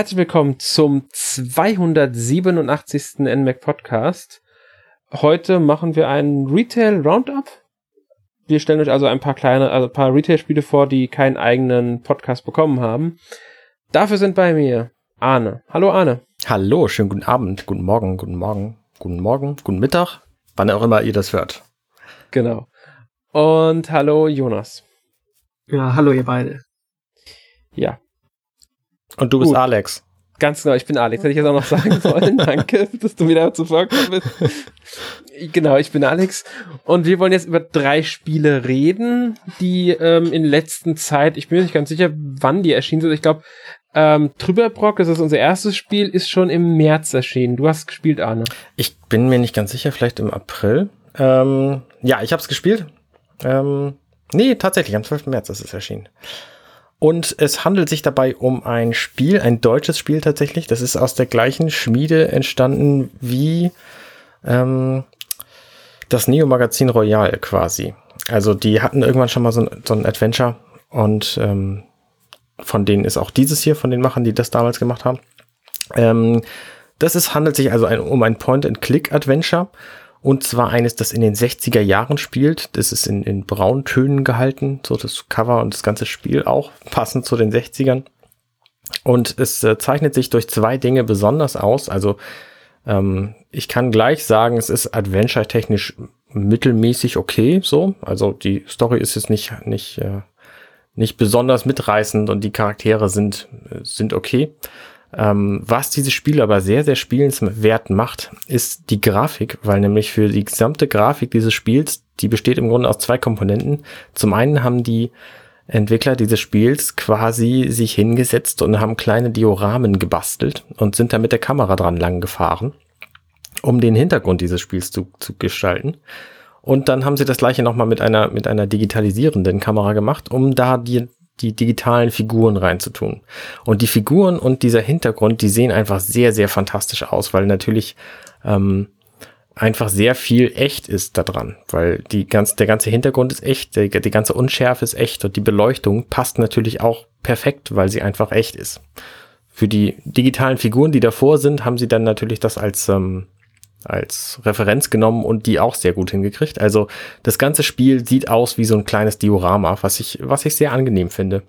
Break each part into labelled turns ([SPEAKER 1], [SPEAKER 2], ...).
[SPEAKER 1] Herzlich willkommen zum 287. NMAC Podcast. Heute machen wir einen Retail Roundup. Wir stellen euch also ein paar kleine, also ein paar Retail-Spiele vor, die keinen eigenen Podcast bekommen haben. Dafür sind bei mir Arne. Hallo Arne.
[SPEAKER 2] Hallo, schönen guten Abend, guten Morgen, guten Morgen, guten Morgen, guten Mittag, wann auch immer ihr das hört.
[SPEAKER 1] Genau. Und hallo Jonas.
[SPEAKER 3] Ja, hallo ihr beide.
[SPEAKER 1] Ja,
[SPEAKER 2] und du bist
[SPEAKER 1] Gut.
[SPEAKER 2] Alex.
[SPEAKER 1] Ganz genau, ich bin Alex. Hätte ich jetzt auch noch sagen sollen. Danke, dass du wieder zuvor gekommen bist. genau, ich bin Alex. Und wir wollen jetzt über drei Spiele reden, die ähm, in letzter Zeit, ich bin mir nicht ganz sicher, wann die erschienen sind. Ich glaube, ähm, Trüberbrock, das ist unser erstes Spiel, ist schon im März erschienen. Du hast gespielt, Arne.
[SPEAKER 2] Ich bin mir nicht ganz sicher, vielleicht im April. Ähm, ja, ich habe es gespielt. Ähm, nee, tatsächlich, am 12. März ist es erschienen. Und es handelt sich dabei um ein Spiel, ein deutsches Spiel tatsächlich. Das ist aus der gleichen Schmiede entstanden wie ähm, das Neo-Magazin Royal quasi. Also die hatten irgendwann schon mal so ein, so ein Adventure und ähm, von denen ist auch dieses hier, von den Machern, die das damals gemacht haben. Ähm, das ist, handelt sich also ein, um ein Point-and-Click-Adventure und zwar eines, das in den 60er Jahren spielt. Das ist in, in Brauntönen gehalten, so das Cover und das ganze Spiel auch passend zu den 60ern. Und es äh, zeichnet sich durch zwei Dinge besonders aus. Also ähm, ich kann gleich sagen, es ist adventure-technisch mittelmäßig okay, so. Also die Story ist jetzt nicht, nicht, äh, nicht besonders mitreißend und die Charaktere sind, äh, sind okay. Ähm, was dieses Spiel aber sehr, sehr spielenswert macht, ist die Grafik, weil nämlich für die gesamte Grafik dieses Spiels, die besteht im Grunde aus zwei Komponenten. Zum einen haben die Entwickler dieses Spiels quasi sich hingesetzt und haben kleine Dioramen gebastelt und sind da mit der Kamera dran lang gefahren, um den Hintergrund dieses Spiels zu, zu gestalten. Und dann haben sie das gleiche nochmal mit einer, mit einer digitalisierenden Kamera gemacht, um da die, die digitalen Figuren reinzutun. Und die Figuren und dieser Hintergrund, die sehen einfach sehr, sehr fantastisch aus, weil natürlich ähm, einfach sehr viel echt ist da dran, weil die ganz, der ganze Hintergrund ist echt, die, die ganze Unschärfe ist echt und die Beleuchtung passt natürlich auch perfekt, weil sie einfach echt ist. Für die digitalen Figuren, die davor sind, haben sie dann natürlich das als ähm, als Referenz genommen und die auch sehr gut hingekriegt. Also das ganze Spiel sieht aus wie so ein kleines Diorama, was ich, was ich sehr angenehm finde.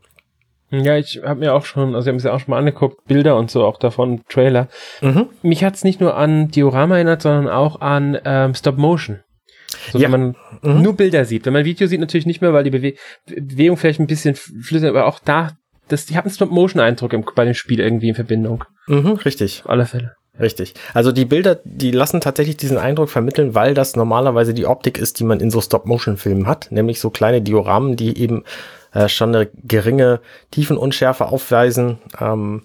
[SPEAKER 1] Ja, ich habe mir auch schon, also ich habe mir auch schon mal angeguckt, Bilder und so auch davon, Trailer. Mhm. Mich hat's nicht nur an Diorama erinnert, sondern auch an ähm, Stop Motion. So, ja. wenn man mhm. nur Bilder sieht. Wenn man Video sieht, natürlich nicht mehr, weil die Bewe Bewegung vielleicht ein bisschen flüssig, aber auch da, das, ich habe einen Stop-Motion-Eindruck bei dem Spiel irgendwie in Verbindung.
[SPEAKER 2] Mhm, richtig.
[SPEAKER 1] Auf alle Fälle.
[SPEAKER 2] Richtig. Also die Bilder, die lassen tatsächlich diesen Eindruck vermitteln, weil das normalerweise die Optik ist, die man in so Stop-Motion-Filmen hat, nämlich so kleine Dioramen, die eben äh, schon eine geringe Tiefenunschärfe aufweisen ähm,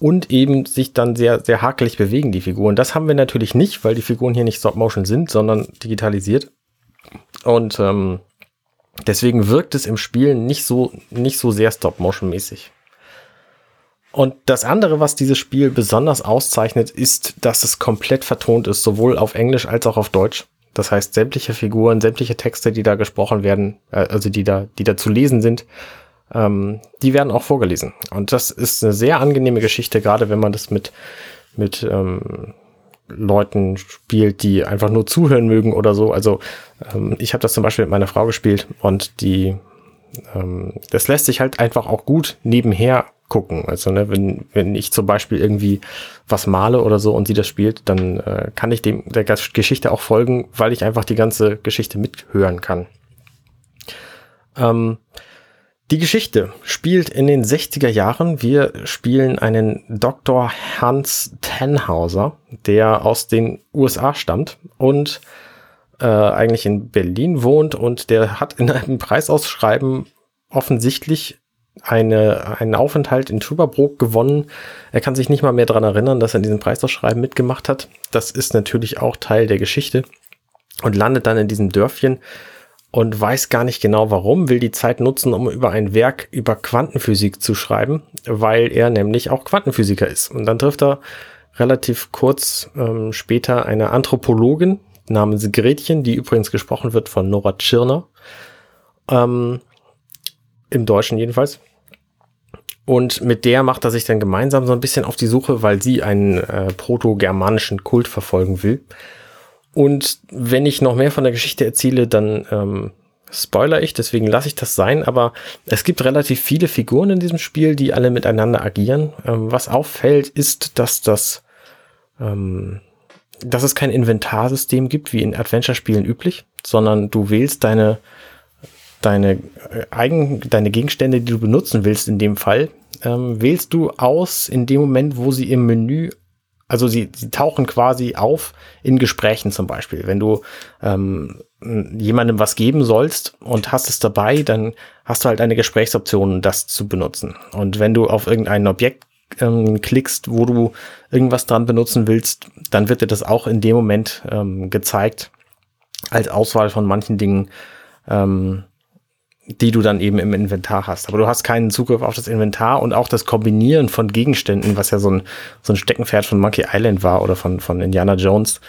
[SPEAKER 2] und eben sich dann sehr, sehr hakelig bewegen, die Figuren. Das haben wir natürlich nicht, weil die Figuren hier nicht Stop-Motion sind, sondern digitalisiert. Und ähm, deswegen wirkt es im Spiel nicht so, nicht so sehr Stop-Motion-mäßig. Und das andere, was dieses Spiel besonders auszeichnet, ist, dass es komplett vertont ist, sowohl auf Englisch als auch auf Deutsch. Das heißt, sämtliche Figuren, sämtliche Texte, die da gesprochen werden, äh, also die da, die da zu lesen sind, ähm, die werden auch vorgelesen. Und das ist eine sehr angenehme Geschichte, gerade wenn man das mit, mit ähm, Leuten spielt, die einfach nur zuhören mögen oder so. Also ähm, ich habe das zum Beispiel mit meiner Frau gespielt und die, ähm, das lässt sich halt einfach auch gut nebenher gucken. Also ne, wenn, wenn ich zum Beispiel irgendwie was male oder so und sie das spielt, dann äh, kann ich dem der Geschichte auch folgen, weil ich einfach die ganze Geschichte mithören kann. Ähm, die Geschichte spielt in den 60er Jahren. Wir spielen einen Dr. Hans Tenhauser, der aus den USA stammt und äh, eigentlich in Berlin wohnt und der hat in einem Preisausschreiben offensichtlich eine, einen Aufenthalt in Trüberbrook gewonnen. Er kann sich nicht mal mehr dran erinnern, dass er in diesem Preisausschreiben mitgemacht hat. Das ist natürlich auch Teil der Geschichte und landet dann in diesem Dörfchen und weiß gar nicht genau warum, will die Zeit nutzen, um über ein Werk über Quantenphysik zu schreiben, weil er nämlich auch Quantenphysiker ist. Und dann trifft er relativ kurz ähm, später eine Anthropologin namens Gretchen, die übrigens gesprochen wird von Nora Tschirner. Ähm, Im Deutschen jedenfalls. Und mit der macht er sich dann gemeinsam so ein bisschen auf die Suche, weil sie einen äh, proto-germanischen Kult verfolgen will. Und wenn ich noch mehr von der Geschichte erzähle, dann ähm, spoiler ich, deswegen lasse ich das sein. Aber es gibt relativ viele Figuren in diesem Spiel, die alle miteinander agieren. Ähm, was auffällt, ist, dass das ähm, dass es kein Inventarsystem gibt, wie in Adventure-Spielen üblich, sondern du wählst deine, deine, äh, Eigen, deine Gegenstände, die du benutzen willst in dem Fall, ähm, wählst du aus in dem Moment, wo sie im Menü, also sie, sie tauchen quasi auf in Gesprächen zum Beispiel. Wenn du ähm, jemandem was geben sollst und hast es dabei, dann hast du halt eine Gesprächsoption, das zu benutzen. Und wenn du auf irgendein Objekt ähm, klickst, wo du irgendwas dran benutzen willst, dann wird dir das auch in dem Moment ähm, gezeigt als Auswahl von manchen Dingen, ähm, die du dann eben im Inventar hast. Aber du hast keinen Zugriff auf das Inventar und auch das Kombinieren von Gegenständen, was ja so ein, so ein Steckenpferd von Monkey Island war oder von, von Indiana Jones,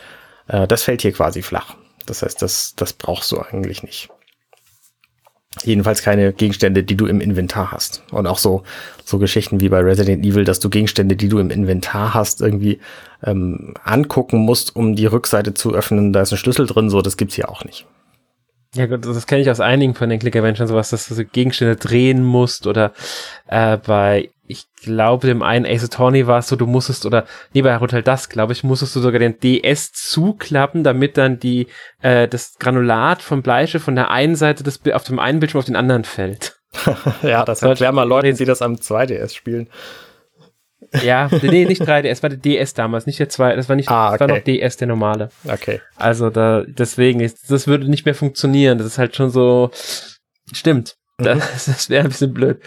[SPEAKER 2] äh, das fällt hier quasi flach. Das heißt, das, das brauchst du eigentlich nicht. Jedenfalls keine Gegenstände, die du im Inventar hast. Und auch so, so Geschichten wie bei Resident Evil, dass du Gegenstände, die du im Inventar hast, irgendwie ähm, angucken musst, um die Rückseite zu öffnen. Da ist ein Schlüssel drin, so, das gibt's hier auch nicht.
[SPEAKER 1] Ja gut, das kenne ich aus einigen von den Click-Adventures, sowas, dass du so Gegenstände drehen musst oder äh, bei ich glaube, dem einen Ace Attorney war es so, du musstest, oder nee, bei Hotel das, glaube ich, musstest du sogar den DS zuklappen, damit dann die, äh, das Granulat vom Bleistift von der einen Seite des, auf dem einen Bildschirm auf den anderen fällt.
[SPEAKER 2] ja, das erklärt mal Leuten, die das am 2DS spielen.
[SPEAKER 1] Ja, nee, nicht 3DS, war der DS damals, nicht der 2, das war nicht,
[SPEAKER 2] ah, okay.
[SPEAKER 1] das war noch DS, der normale.
[SPEAKER 2] Okay.
[SPEAKER 1] Also da, deswegen, ist, das würde nicht mehr funktionieren, das ist halt schon so, stimmt, mhm. das, das wäre ein bisschen blöd.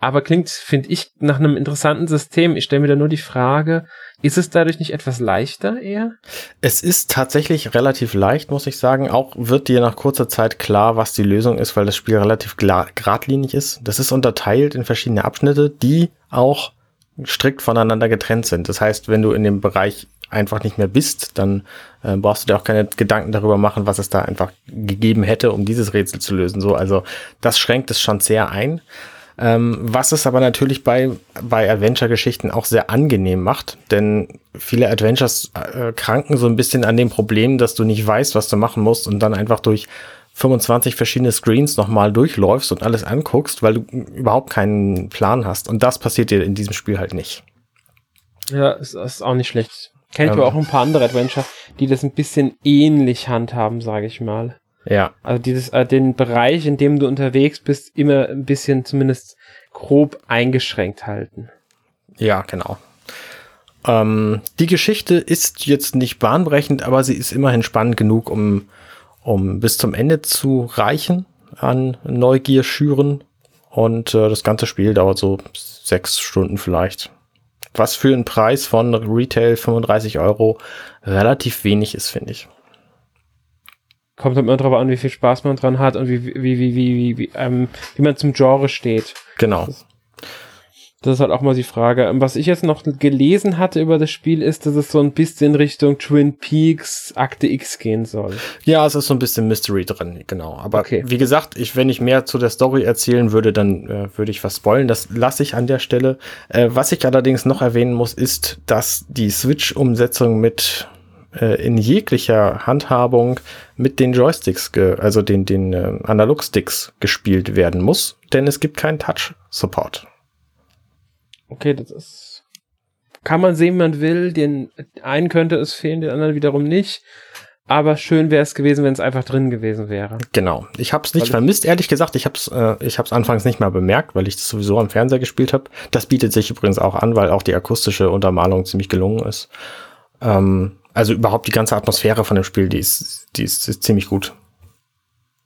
[SPEAKER 1] Aber klingt, finde ich, nach einem interessanten System. Ich stelle mir da nur die Frage, ist es dadurch nicht etwas leichter eher?
[SPEAKER 2] Es ist tatsächlich relativ leicht, muss ich sagen. Auch wird dir nach kurzer Zeit klar, was die Lösung ist, weil das Spiel relativ geradlinig ist. Das ist unterteilt in verschiedene Abschnitte, die auch strikt voneinander getrennt sind. Das heißt, wenn du in dem Bereich einfach nicht mehr bist, dann äh, brauchst du dir auch keine Gedanken darüber machen, was es da einfach gegeben hätte, um dieses Rätsel zu lösen. So, also das schränkt es schon sehr ein. Ähm, was es aber natürlich bei, bei Adventure-Geschichten auch sehr angenehm macht, denn viele Adventures äh, kranken so ein bisschen an dem Problem, dass du nicht weißt, was du machen musst und dann einfach durch 25 verschiedene Screens nochmal durchläufst und alles anguckst, weil du überhaupt keinen Plan hast. Und das passiert dir in diesem Spiel halt nicht.
[SPEAKER 1] Ja, ist, ist auch nicht schlecht. Kennt ähm, aber auch ein paar andere Adventure, die das ein bisschen ähnlich handhaben, sage ich mal.
[SPEAKER 2] Ja.
[SPEAKER 1] Also dieses, äh, den Bereich, in dem du unterwegs bist, immer ein bisschen zumindest grob eingeschränkt halten.
[SPEAKER 2] Ja, genau. Ähm, die Geschichte ist jetzt nicht bahnbrechend, aber sie ist immerhin spannend genug, um, um bis zum Ende zu reichen an Neugier schüren. Und äh, das ganze Spiel dauert so sechs Stunden vielleicht. Was für einen Preis von Retail 35 Euro relativ wenig ist, finde ich
[SPEAKER 1] kommt halt immer drauf an, wie viel Spaß man dran hat und wie, wie, wie, wie, wie, wie, ähm, wie man zum Genre steht.
[SPEAKER 2] Genau.
[SPEAKER 1] Das, das ist halt auch mal die Frage. Was ich jetzt noch gelesen hatte über das Spiel ist, dass es so ein bisschen Richtung Twin Peaks Akte X gehen soll.
[SPEAKER 2] Ja, es ist so ein bisschen Mystery drin, genau. Aber okay. wie gesagt, ich, wenn ich mehr zu der Story erzählen würde, dann äh, würde ich was spoilen. Das lasse ich an der Stelle. Äh, was ich allerdings noch erwähnen muss, ist, dass die Switch-Umsetzung mit äh, in jeglicher Handhabung mit den Joysticks, also den, den äh, Analogsticks gespielt werden muss, denn es gibt keinen Touch-Support.
[SPEAKER 1] Okay, das ist. Kann man sehen, wie man will. Den einen könnte es fehlen, den anderen wiederum nicht. Aber schön wäre es gewesen, wenn es einfach drin gewesen wäre.
[SPEAKER 2] Genau. Ich habe es nicht weil vermisst, ehrlich gesagt. Ich habe es äh, ich hab's anfangs nicht mal bemerkt, weil ich das sowieso am Fernseher gespielt habe. Das bietet sich übrigens auch an, weil auch die akustische Untermalung ziemlich gelungen ist. Ähm, also überhaupt die ganze Atmosphäre von dem Spiel, die ist, die ist, ist ziemlich gut.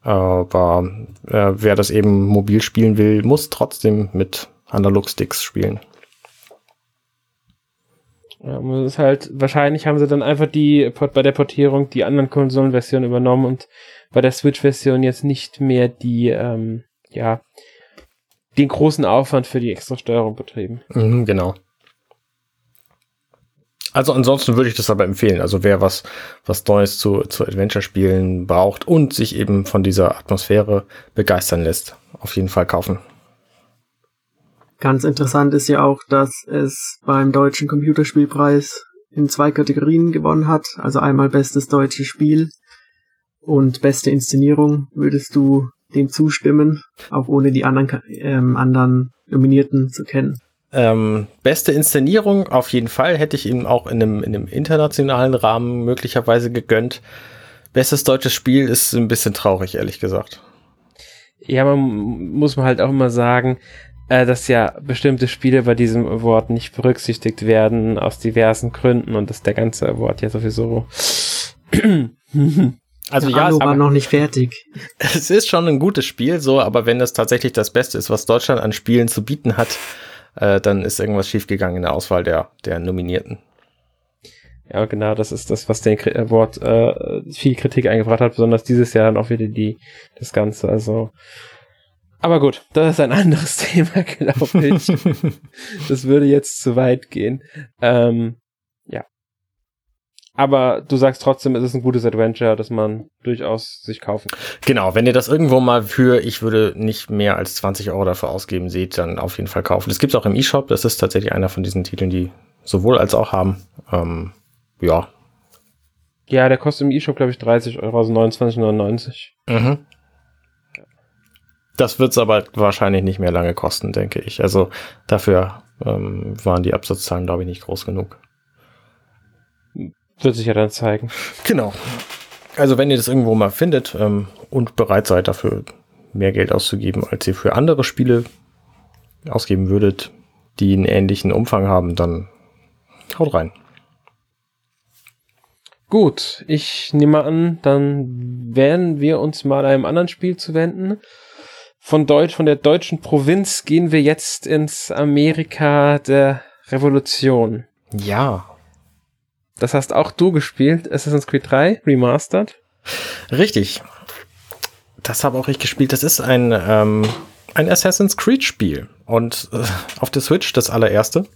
[SPEAKER 2] Aber äh, wer das eben mobil spielen will, muss trotzdem mit Analog-Sticks spielen.
[SPEAKER 1] Ja, das ist halt, wahrscheinlich haben sie dann einfach die bei der Portierung die anderen Konsolenversionen übernommen und bei der Switch-Version jetzt nicht mehr die, ähm, ja, den großen Aufwand für die extra Steuerung betrieben.
[SPEAKER 2] Mhm, genau. Also ansonsten würde ich das aber empfehlen. Also wer was, was Neues zu, zu Adventure-Spielen braucht und sich eben von dieser Atmosphäre begeistern lässt, auf jeden Fall kaufen.
[SPEAKER 3] Ganz interessant ist ja auch, dass es beim Deutschen Computerspielpreis in zwei Kategorien gewonnen hat. Also einmal bestes deutsches Spiel und beste Inszenierung. Würdest du dem zustimmen, auch ohne die anderen, ähm, anderen Nominierten zu kennen?
[SPEAKER 2] Ähm, beste Inszenierung auf jeden Fall hätte ich ihm auch in einem, in einem internationalen Rahmen möglicherweise gegönnt. Bestes deutsches Spiel ist ein bisschen traurig, ehrlich gesagt.
[SPEAKER 1] Ja, man muss man halt auch immer sagen, äh, dass ja bestimmte Spiele bei diesem Award nicht berücksichtigt werden aus diversen Gründen und dass der ganze Award ja sowieso.
[SPEAKER 3] also ja, es war noch nicht fertig.
[SPEAKER 2] Es ist schon ein gutes Spiel, so, aber wenn es tatsächlich das Beste ist, was Deutschland an Spielen zu bieten hat, äh, dann ist irgendwas schiefgegangen in der Auswahl der, der Nominierten.
[SPEAKER 1] Ja, genau, das ist das, was den Award äh, viel Kritik eingebracht hat, besonders dieses Jahr dann auch wieder die, das Ganze. Also aber gut, das ist ein anderes Thema, glaube ich. das würde jetzt zu weit gehen. Ähm, ja. Aber du sagst trotzdem, es ist ein gutes Adventure, das man durchaus sich kaufen kann.
[SPEAKER 2] Genau, wenn ihr das irgendwo mal für, ich würde nicht mehr als 20 Euro dafür ausgeben, seht, dann auf jeden Fall kaufen. Das gibt's auch im eShop, das ist tatsächlich einer von diesen Titeln, die sowohl als auch haben. Ähm, ja.
[SPEAKER 1] Ja, der kostet im eShop, glaube ich, 30 Euro, also 29,99. Mhm.
[SPEAKER 2] Das wird es aber wahrscheinlich nicht mehr lange kosten, denke ich. Also dafür ähm, waren die Absatzzahlen, glaube ich, nicht groß genug.
[SPEAKER 1] Wird sich ja dann zeigen.
[SPEAKER 2] Genau. Also wenn ihr das irgendwo mal findet ähm, und bereit seid, dafür mehr Geld auszugeben, als ihr für andere Spiele ausgeben würdet, die einen ähnlichen Umfang haben, dann haut rein.
[SPEAKER 1] Gut, ich nehme an, dann werden wir uns mal einem anderen Spiel zu wenden von Deutsch, von der deutschen Provinz gehen wir jetzt ins Amerika der Revolution.
[SPEAKER 2] Ja.
[SPEAKER 1] Das hast auch du gespielt, Assassin's Creed 3 Remastered.
[SPEAKER 2] Richtig. Das habe auch ich gespielt. Das ist ein, ähm, ein Assassin's Creed Spiel. Und äh, auf der Switch das allererste.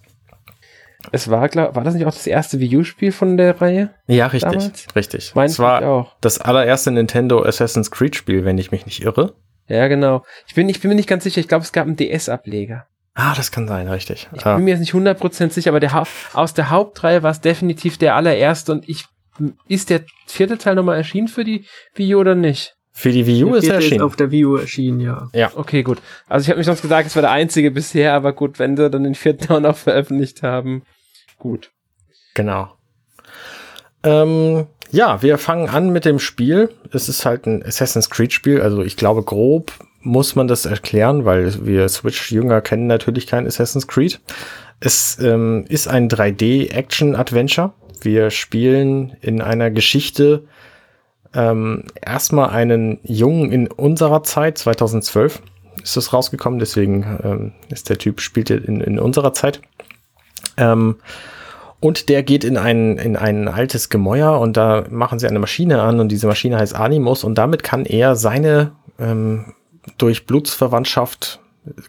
[SPEAKER 1] Es war, glaub, war das nicht auch das erste Wii U-Spiel von der Reihe?
[SPEAKER 2] Ja, richtig. Damals? Richtig.
[SPEAKER 1] Mein es war auch.
[SPEAKER 2] das allererste Nintendo Assassin's Creed Spiel, wenn ich mich nicht irre.
[SPEAKER 1] Ja, genau. Ich bin, ich bin mir nicht ganz sicher. Ich glaube, es gab einen DS-Ableger.
[SPEAKER 2] Ah, das kann sein, richtig.
[SPEAKER 1] Ich bin mir jetzt nicht 100% sicher, aber der aus der Hauptreihe war es definitiv der allererste und ich, ist der vierte Teil nochmal erschienen für die Wii U oder nicht?
[SPEAKER 2] Für die Wii U der ist er erschienen. Ist
[SPEAKER 3] auf der Wii U erschienen, ja.
[SPEAKER 1] Ja. Okay, gut. Also ich habe mich sonst gesagt, es war der einzige bisher, aber gut, wenn sie dann den vierten auch noch veröffentlicht haben, gut.
[SPEAKER 2] Genau. Ähm, ja, wir fangen an mit dem Spiel. Es ist halt ein Assassin's Creed Spiel, also ich glaube grob muss man das erklären, weil wir Switch-Jünger kennen natürlich kein Assassin's Creed. Es ähm, ist ein 3D-Action-Adventure. Wir spielen in einer Geschichte ähm, erstmal einen Jungen in unserer Zeit, 2012 ist das rausgekommen, deswegen ähm, ist der Typ, spielt in, in unserer Zeit. Ähm, und der geht in ein, in ein altes Gemäuer und da machen sie eine Maschine an und diese Maschine heißt Animus und damit kann er seine ähm, durch Blutsverwandtschaft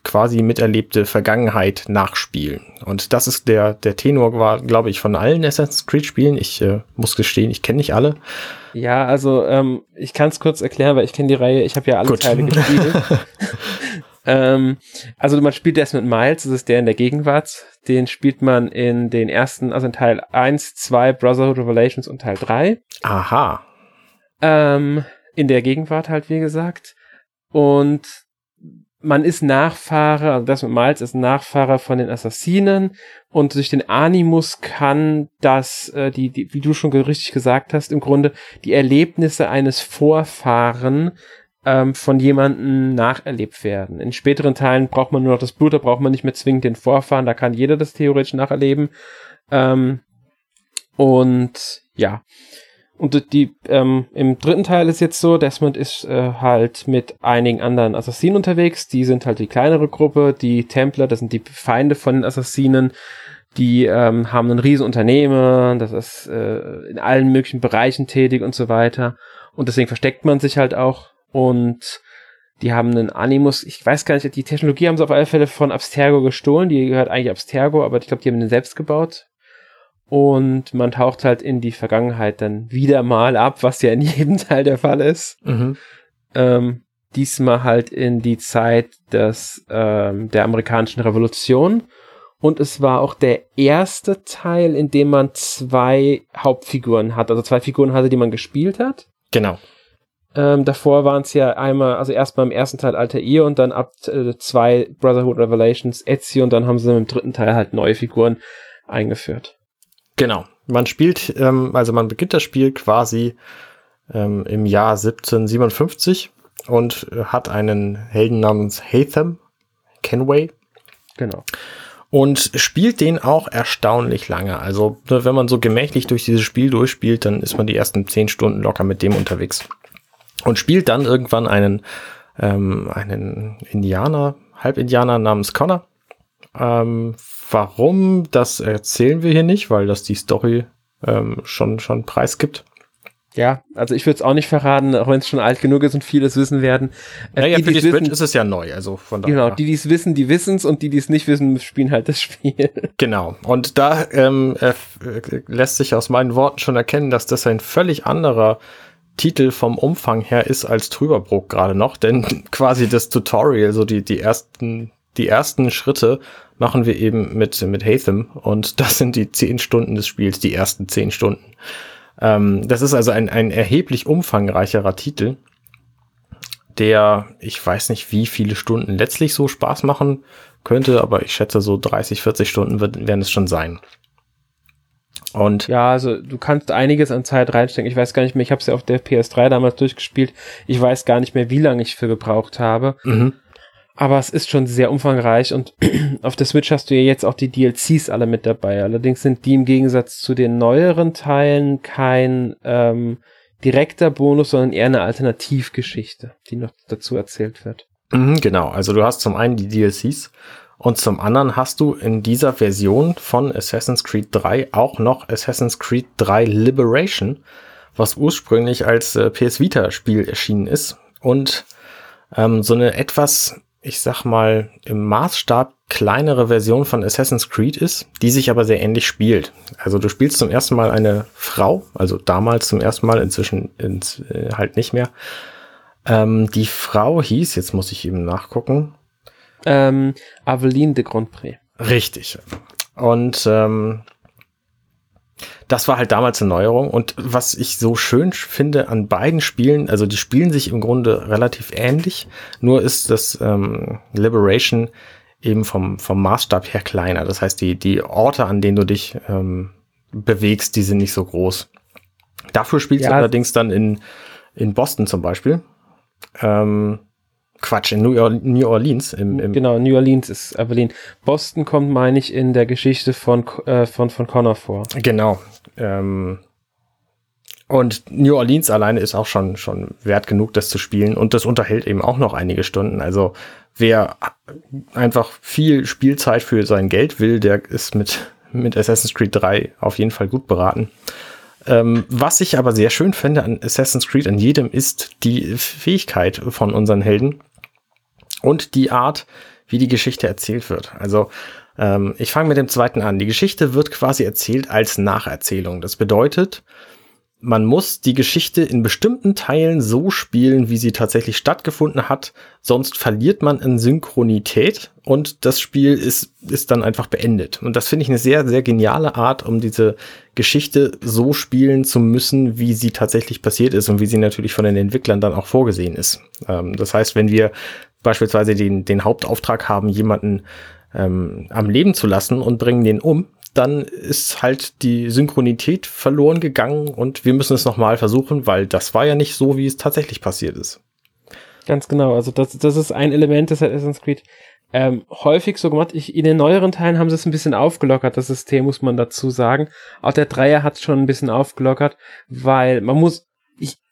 [SPEAKER 2] quasi miterlebte Vergangenheit nachspielen. Und das ist der, der Tenor war, glaube ich, von allen Assassin's Creed Spielen. Ich äh, muss gestehen, ich kenne nicht alle.
[SPEAKER 1] Ja, also ähm, ich kann es kurz erklären, weil ich kenne die Reihe, ich habe ja alle Gut. Teile gespielt. ähm, also man spielt mit Miles, das ist der in der Gegenwart. Den spielt man in den ersten, also in Teil 1, 2, Brotherhood Revelations und Teil 3.
[SPEAKER 2] Aha.
[SPEAKER 1] Ähm, in der Gegenwart halt, wie gesagt. Und man ist Nachfahre, also das mit Miles ist Nachfahre von den Assassinen und durch den Animus kann das, äh, die, die, wie du schon richtig gesagt hast, im Grunde die Erlebnisse eines Vorfahren ähm, von jemandem nacherlebt werden. In späteren Teilen braucht man nur noch das Blut, da braucht man nicht mehr zwingend den Vorfahren, da kann jeder das theoretisch nacherleben. Ähm, und ja. Und die, ähm, im dritten Teil ist jetzt so, Desmond ist äh, halt mit einigen anderen Assassinen unterwegs. Die sind halt die kleinere Gruppe. Die Templer, das sind die Feinde von den Assassinen. Die ähm, haben ein Riesenunternehmen, das ist äh, in allen möglichen Bereichen tätig und so weiter. Und deswegen versteckt man sich halt auch. Und die haben einen Animus, ich weiß gar nicht, die Technologie haben sie auf alle Fälle von Abstergo gestohlen. Die gehört eigentlich Abstergo, aber ich glaube, die haben den selbst gebaut. Und man taucht halt in die Vergangenheit dann wieder mal ab, was ja in jedem Teil der Fall ist. Mhm. Ähm, diesmal halt in die Zeit des, ähm, der amerikanischen Revolution. Und es war auch der erste Teil, in dem man zwei Hauptfiguren hat, also zwei Figuren hatte, die man gespielt hat.
[SPEAKER 2] Genau.
[SPEAKER 1] Ähm, davor waren es ja einmal, also erstmal im ersten Teil Alter Ehe und dann ab äh, zwei Brotherhood Revelations Ezio und dann haben sie im dritten Teil halt neue Figuren eingeführt.
[SPEAKER 2] Genau. Man spielt, ähm, also man beginnt das Spiel quasi ähm, im Jahr 1757 und hat einen Helden namens Hatham Kenway.
[SPEAKER 1] Genau.
[SPEAKER 2] Und spielt den auch erstaunlich lange. Also, ne, wenn man so gemächlich durch dieses Spiel durchspielt, dann ist man die ersten zehn Stunden locker mit dem unterwegs. Und spielt dann irgendwann einen, ähm, einen Indianer, Halbindianer namens Connor. Ähm, warum, das erzählen wir hier nicht, weil das die Story ähm, schon, schon preisgibt.
[SPEAKER 1] Ja, also ich würde es auch nicht verraten, auch wenn es schon alt genug ist und viele es wissen werden.
[SPEAKER 2] Äh, naja, die, für die Switch wissen, ist es ja neu, also von
[SPEAKER 1] daher. Genau, die, die es wissen, die wissen es und die, die es nicht wissen, spielen halt das Spiel.
[SPEAKER 2] Genau, und da ähm, äh, lässt sich aus meinen Worten schon erkennen, dass das ein völlig anderer Titel vom Umfang her ist als Trüberbrook gerade noch, denn quasi das Tutorial, so die, die ersten, die ersten Schritte machen wir eben mit, mit Hatham und das sind die zehn Stunden des Spiels, die ersten zehn Stunden. Ähm, das ist also ein, ein erheblich umfangreicherer Titel, der, ich weiß nicht, wie viele Stunden letztlich so Spaß machen könnte, aber ich schätze, so 30, 40 Stunden werden es schon sein.
[SPEAKER 1] Und ja, also du kannst einiges an Zeit reinstecken. Ich weiß gar nicht mehr, ich habe es ja auf der PS3 damals durchgespielt. Ich weiß gar nicht mehr, wie lange ich für gebraucht habe. Mhm. Aber es ist schon sehr umfangreich und auf der Switch hast du ja jetzt auch die DLCs alle mit dabei. Allerdings sind die im Gegensatz zu den neueren Teilen kein ähm, direkter Bonus, sondern eher eine Alternativgeschichte, die noch dazu erzählt wird.
[SPEAKER 2] Mhm, genau, also du hast zum einen die DLCs und zum anderen hast du in dieser Version von Assassin's Creed 3 auch noch Assassin's Creed 3 Liberation, was ursprünglich als äh, PS Vita Spiel erschienen ist und ähm, so eine etwas ich sag mal, im Maßstab kleinere Version von Assassin's Creed ist, die sich aber sehr ähnlich spielt. Also du spielst zum ersten Mal eine Frau, also damals zum ersten Mal, inzwischen ins, äh, halt nicht mehr. Ähm, die Frau hieß, jetzt muss ich eben nachgucken.
[SPEAKER 1] Ähm, Aveline de Grandpré.
[SPEAKER 2] Richtig. Und ähm, das war halt damals eine Neuerung. Und was ich so schön finde an beiden Spielen, also die spielen sich im Grunde relativ ähnlich, nur ist das ähm, Liberation eben vom, vom Maßstab her kleiner. Das heißt, die, die Orte, an denen du dich ähm, bewegst, die sind nicht so groß. Dafür spielst ja. du allerdings dann in, in Boston zum Beispiel. Ähm, Quatsch, in New, Orleans. Im,
[SPEAKER 1] im genau, New Orleans ist Evelyn. Boston kommt, meine ich, in der Geschichte von, äh, von, von Connor vor.
[SPEAKER 2] Genau. Ähm, und New Orleans alleine ist auch schon, schon wert genug, das zu spielen. Und das unterhält eben auch noch einige Stunden. Also wer einfach viel Spielzeit für sein Geld will, der ist mit, mit Assassin's Creed 3 auf jeden Fall gut beraten. Ähm, was ich aber sehr schön finde an Assassin's Creed, an jedem, ist die Fähigkeit von unseren Helden und die Art, wie die Geschichte erzählt wird. Also ähm, ich fange mit dem zweiten an. Die Geschichte wird quasi erzählt als Nacherzählung. Das bedeutet, man muss die Geschichte in bestimmten Teilen so spielen, wie sie tatsächlich stattgefunden hat, sonst verliert man in Synchronität und das Spiel ist, ist dann einfach beendet. Und das finde ich eine sehr, sehr geniale Art, um diese Geschichte so spielen zu müssen, wie sie tatsächlich passiert ist und wie sie natürlich von den Entwicklern dann auch vorgesehen ist. Ähm, das heißt, wenn wir beispielsweise den, den Hauptauftrag haben, jemanden ähm, am Leben zu lassen und bringen den um, dann ist halt die Synchronität verloren gegangen und wir müssen es nochmal versuchen, weil das war ja nicht so, wie es tatsächlich passiert ist.
[SPEAKER 1] Ganz genau, also das, das ist ein Element des Assassin's Creed. Ähm, häufig so gemacht, ich, in den neueren Teilen haben sie es ein bisschen aufgelockert, das System muss man dazu sagen. Auch der Dreier hat es schon ein bisschen aufgelockert, weil man muss,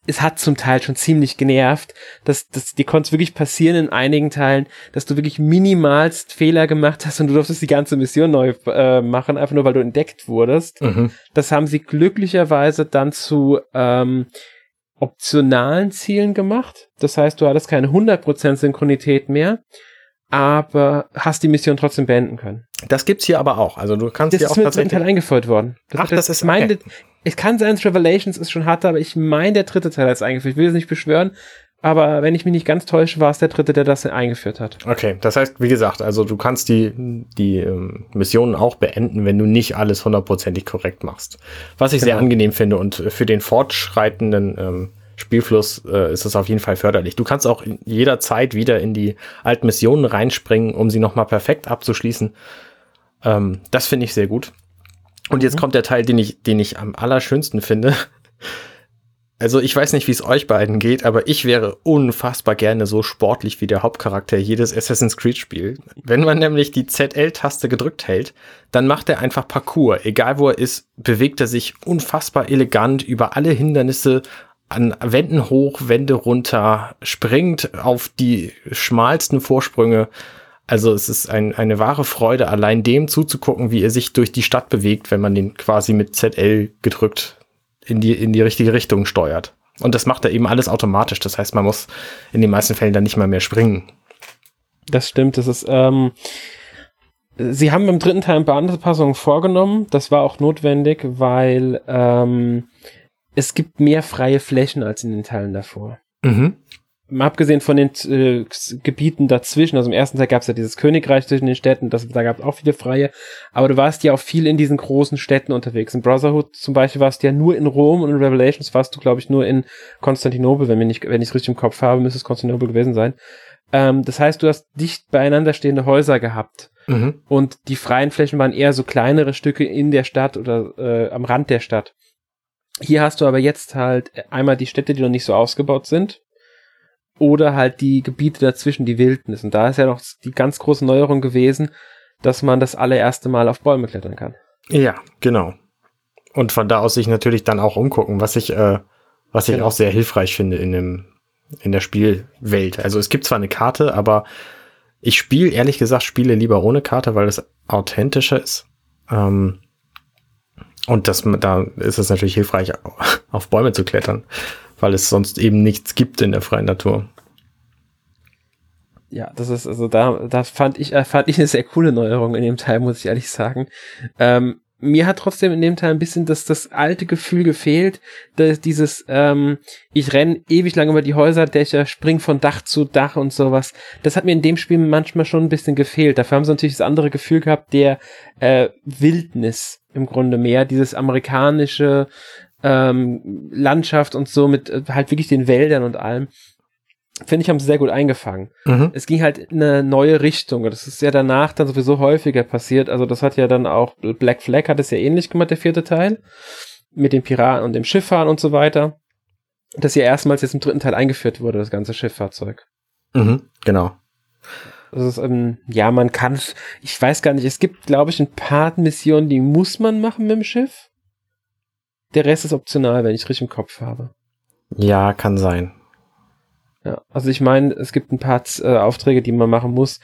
[SPEAKER 1] es hat zum Teil schon ziemlich genervt, dass, dass dir konnte es wirklich passieren in einigen Teilen, dass du wirklich minimalst Fehler gemacht hast und du durftest die ganze Mission neu äh, machen, einfach nur weil du entdeckt wurdest. Mhm. Das haben sie glücklicherweise dann zu ähm, optionalen Zielen gemacht. Das heißt, du hattest keine 100% Synchronität mehr, aber hast die Mission trotzdem beenden können.
[SPEAKER 2] Das gibt's hier aber auch. Also du kannst
[SPEAKER 1] das
[SPEAKER 2] hier auch
[SPEAKER 1] tatsächlich... Das ist mir Teil eingeführt worden.
[SPEAKER 2] Das Ach, das, das ist meine,
[SPEAKER 1] es kann sein, Revelations ist schon hart, aber ich meine, der dritte Teil ist eingeführt. Ich will es nicht beschwören, aber wenn ich mich nicht ganz täusche, war es der dritte, der das eingeführt hat.
[SPEAKER 2] Okay, das heißt, wie gesagt, also du kannst die, die ähm, Missionen auch beenden, wenn du nicht alles hundertprozentig korrekt machst. Was ich genau. sehr angenehm finde und für den fortschreitenden ähm, Spielfluss äh, ist es auf jeden Fall förderlich. Du kannst auch jederzeit wieder in die alten Missionen reinspringen, um sie nochmal perfekt abzuschließen. Ähm, das finde ich sehr gut. Und jetzt mhm. kommt der Teil, den ich, den ich am allerschönsten finde. Also ich weiß nicht, wie es euch beiden geht, aber ich wäre unfassbar gerne so sportlich wie der Hauptcharakter jedes Assassin's Creed Spiel. Wenn man nämlich die ZL-Taste gedrückt hält, dann macht er einfach Parcours. Egal wo er ist, bewegt er sich unfassbar elegant über alle Hindernisse an Wänden hoch, Wände runter, springt auf die schmalsten Vorsprünge. Also es ist ein, eine wahre Freude, allein dem zuzugucken, wie er sich durch die Stadt bewegt, wenn man den quasi mit ZL gedrückt in die, in die richtige Richtung steuert. Und das macht er eben alles automatisch. Das heißt, man muss in den meisten Fällen dann nicht mal mehr springen.
[SPEAKER 1] Das stimmt. Das ist, ähm, sie haben im dritten Teil ein paar Anpassungen vorgenommen. Das war auch notwendig, weil ähm, es gibt mehr freie Flächen als in den Teilen davor. Mhm mal abgesehen von den äh, Gebieten dazwischen, also im ersten Teil gab es ja dieses Königreich zwischen den Städten, das, da gab es auch viele freie, aber du warst ja auch viel in diesen großen Städten unterwegs. In Brotherhood zum Beispiel warst du ja nur in Rom und in Revelations warst du, glaube ich, nur in Konstantinopel, wenn, ich wenn ich es richtig im Kopf habe, müsste es Konstantinopel gewesen sein. Ähm, das heißt, du hast dicht beieinander stehende Häuser gehabt. Mhm. Und die freien Flächen waren eher so kleinere Stücke in der Stadt oder äh, am Rand der Stadt. Hier hast du aber jetzt halt einmal die Städte, die noch nicht so ausgebaut sind, oder halt die Gebiete dazwischen, die Wildnis. Und da ist ja noch die ganz große Neuerung gewesen, dass man das allererste Mal auf Bäume klettern kann.
[SPEAKER 2] Ja, genau. Und von da aus sich natürlich dann auch umgucken, was ich, äh, was ich genau. auch sehr hilfreich finde in dem, in der Spielwelt. Also es gibt zwar eine Karte, aber ich spiele, ehrlich gesagt, spiele lieber ohne Karte, weil es authentischer ist. Ähm, und das, da ist es natürlich hilfreich, auf Bäume zu klettern weil es sonst eben nichts gibt in der freien Natur.
[SPEAKER 1] Ja, das ist, also da, das fand ich, äh, fand ich eine sehr coole Neuerung in dem Teil, muss ich ehrlich sagen. Ähm, mir hat trotzdem in dem Teil ein bisschen das, das alte Gefühl gefehlt, dass dieses, ähm, ich renn ewig lang über die Häuserdächer, spring von Dach zu Dach und sowas. Das hat mir in dem Spiel manchmal schon ein bisschen gefehlt. Dafür haben sie natürlich das andere Gefühl gehabt, der äh, Wildnis im Grunde mehr, dieses amerikanische, ähm, Landschaft und so mit äh, halt wirklich den Wäldern und allem. Finde ich, haben sie sehr gut eingefangen. Mhm. Es ging halt in eine neue Richtung. Das ist ja danach dann sowieso häufiger passiert. Also das hat ja dann auch, Black Flag hat es ja ähnlich gemacht, der vierte Teil. Mit den Piraten und dem Schifffahren und so weiter. Das ja erstmals jetzt im dritten Teil eingeführt wurde, das ganze Schifffahrzeug.
[SPEAKER 2] Mhm, genau.
[SPEAKER 1] Ist, ähm, ja, man kann, ich weiß gar nicht, es gibt, glaube ich, ein paar Missionen, die muss man machen mit dem Schiff. Der Rest ist optional, wenn ich richtig im Kopf habe.
[SPEAKER 2] Ja, kann sein.
[SPEAKER 1] Ja, also ich meine, es gibt ein paar äh, Aufträge, die man machen muss.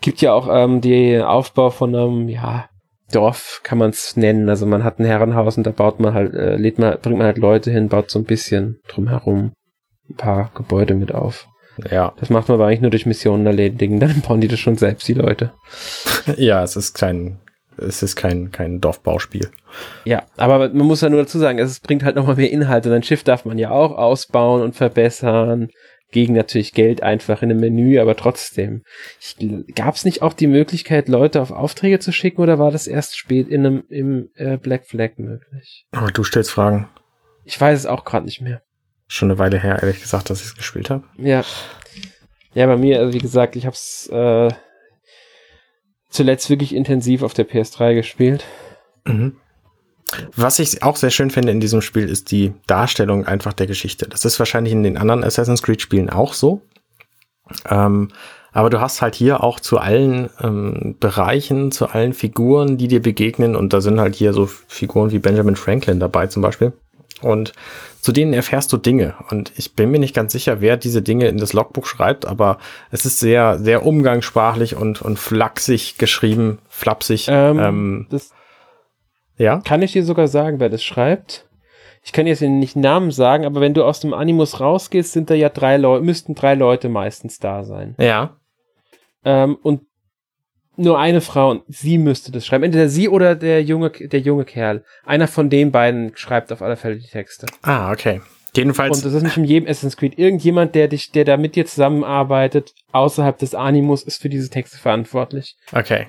[SPEAKER 1] Gibt ja auch ähm, den Aufbau von einem, ja, Dorf kann man es nennen. Also man hat ein Herrenhaus und da baut man halt, äh, lädt man, bringt man halt Leute hin, baut so ein bisschen drumherum ein paar Gebäude mit auf.
[SPEAKER 2] Ja.
[SPEAKER 1] Das macht man aber eigentlich nur durch Missionen erledigen. Dann bauen die das schon selbst, die Leute.
[SPEAKER 2] ja, es ist kein, es ist kein, kein Dorfbauspiel.
[SPEAKER 1] Ja, aber man muss ja nur dazu sagen, es bringt halt nochmal mehr Inhalte. Dein Schiff darf man ja auch ausbauen und verbessern. Gegen natürlich Geld einfach in einem Menü, aber trotzdem. Gab es nicht auch die Möglichkeit, Leute auf Aufträge zu schicken oder war das erst spät in einem im äh, Black Flag möglich?
[SPEAKER 2] Aber du stellst Fragen.
[SPEAKER 1] Ich weiß es auch gerade nicht mehr.
[SPEAKER 2] Schon eine Weile her, ehrlich gesagt, dass ich es gespielt habe.
[SPEAKER 1] Ja. Ja, bei mir, also wie gesagt, ich habe es äh, zuletzt wirklich intensiv auf der PS3 gespielt. Mhm.
[SPEAKER 2] Was ich auch sehr schön finde in diesem Spiel ist die Darstellung einfach der Geschichte. Das ist wahrscheinlich in den anderen Assassin's Creed Spielen auch so. Ähm, aber du hast halt hier auch zu allen ähm, Bereichen, zu allen Figuren, die dir begegnen, und da sind halt hier so Figuren wie Benjamin Franklin dabei zum Beispiel. Und zu denen erfährst du Dinge. Und ich bin mir nicht ganz sicher, wer diese Dinge in das Logbuch schreibt, aber es ist sehr, sehr umgangssprachlich und, und flachsig geschrieben, flapsig.
[SPEAKER 1] Ähm, ähm, das ja? Kann ich dir sogar sagen, wer das schreibt? Ich kann jetzt nicht Namen sagen, aber wenn du aus dem Animus rausgehst, sind da ja drei Leute, müssten drei Leute meistens da sein.
[SPEAKER 2] Ja.
[SPEAKER 1] Ähm, und nur eine Frau, sie müsste das schreiben. Entweder sie oder der junge, der junge Kerl. Einer von den beiden schreibt auf alle Fälle die Texte.
[SPEAKER 2] Ah, okay. Jedenfalls.
[SPEAKER 1] Und das ist nicht in jedem Assassin's Creed. Irgendjemand, der dich, der da mit dir zusammenarbeitet, außerhalb des Animus, ist für diese Texte verantwortlich.
[SPEAKER 2] Okay.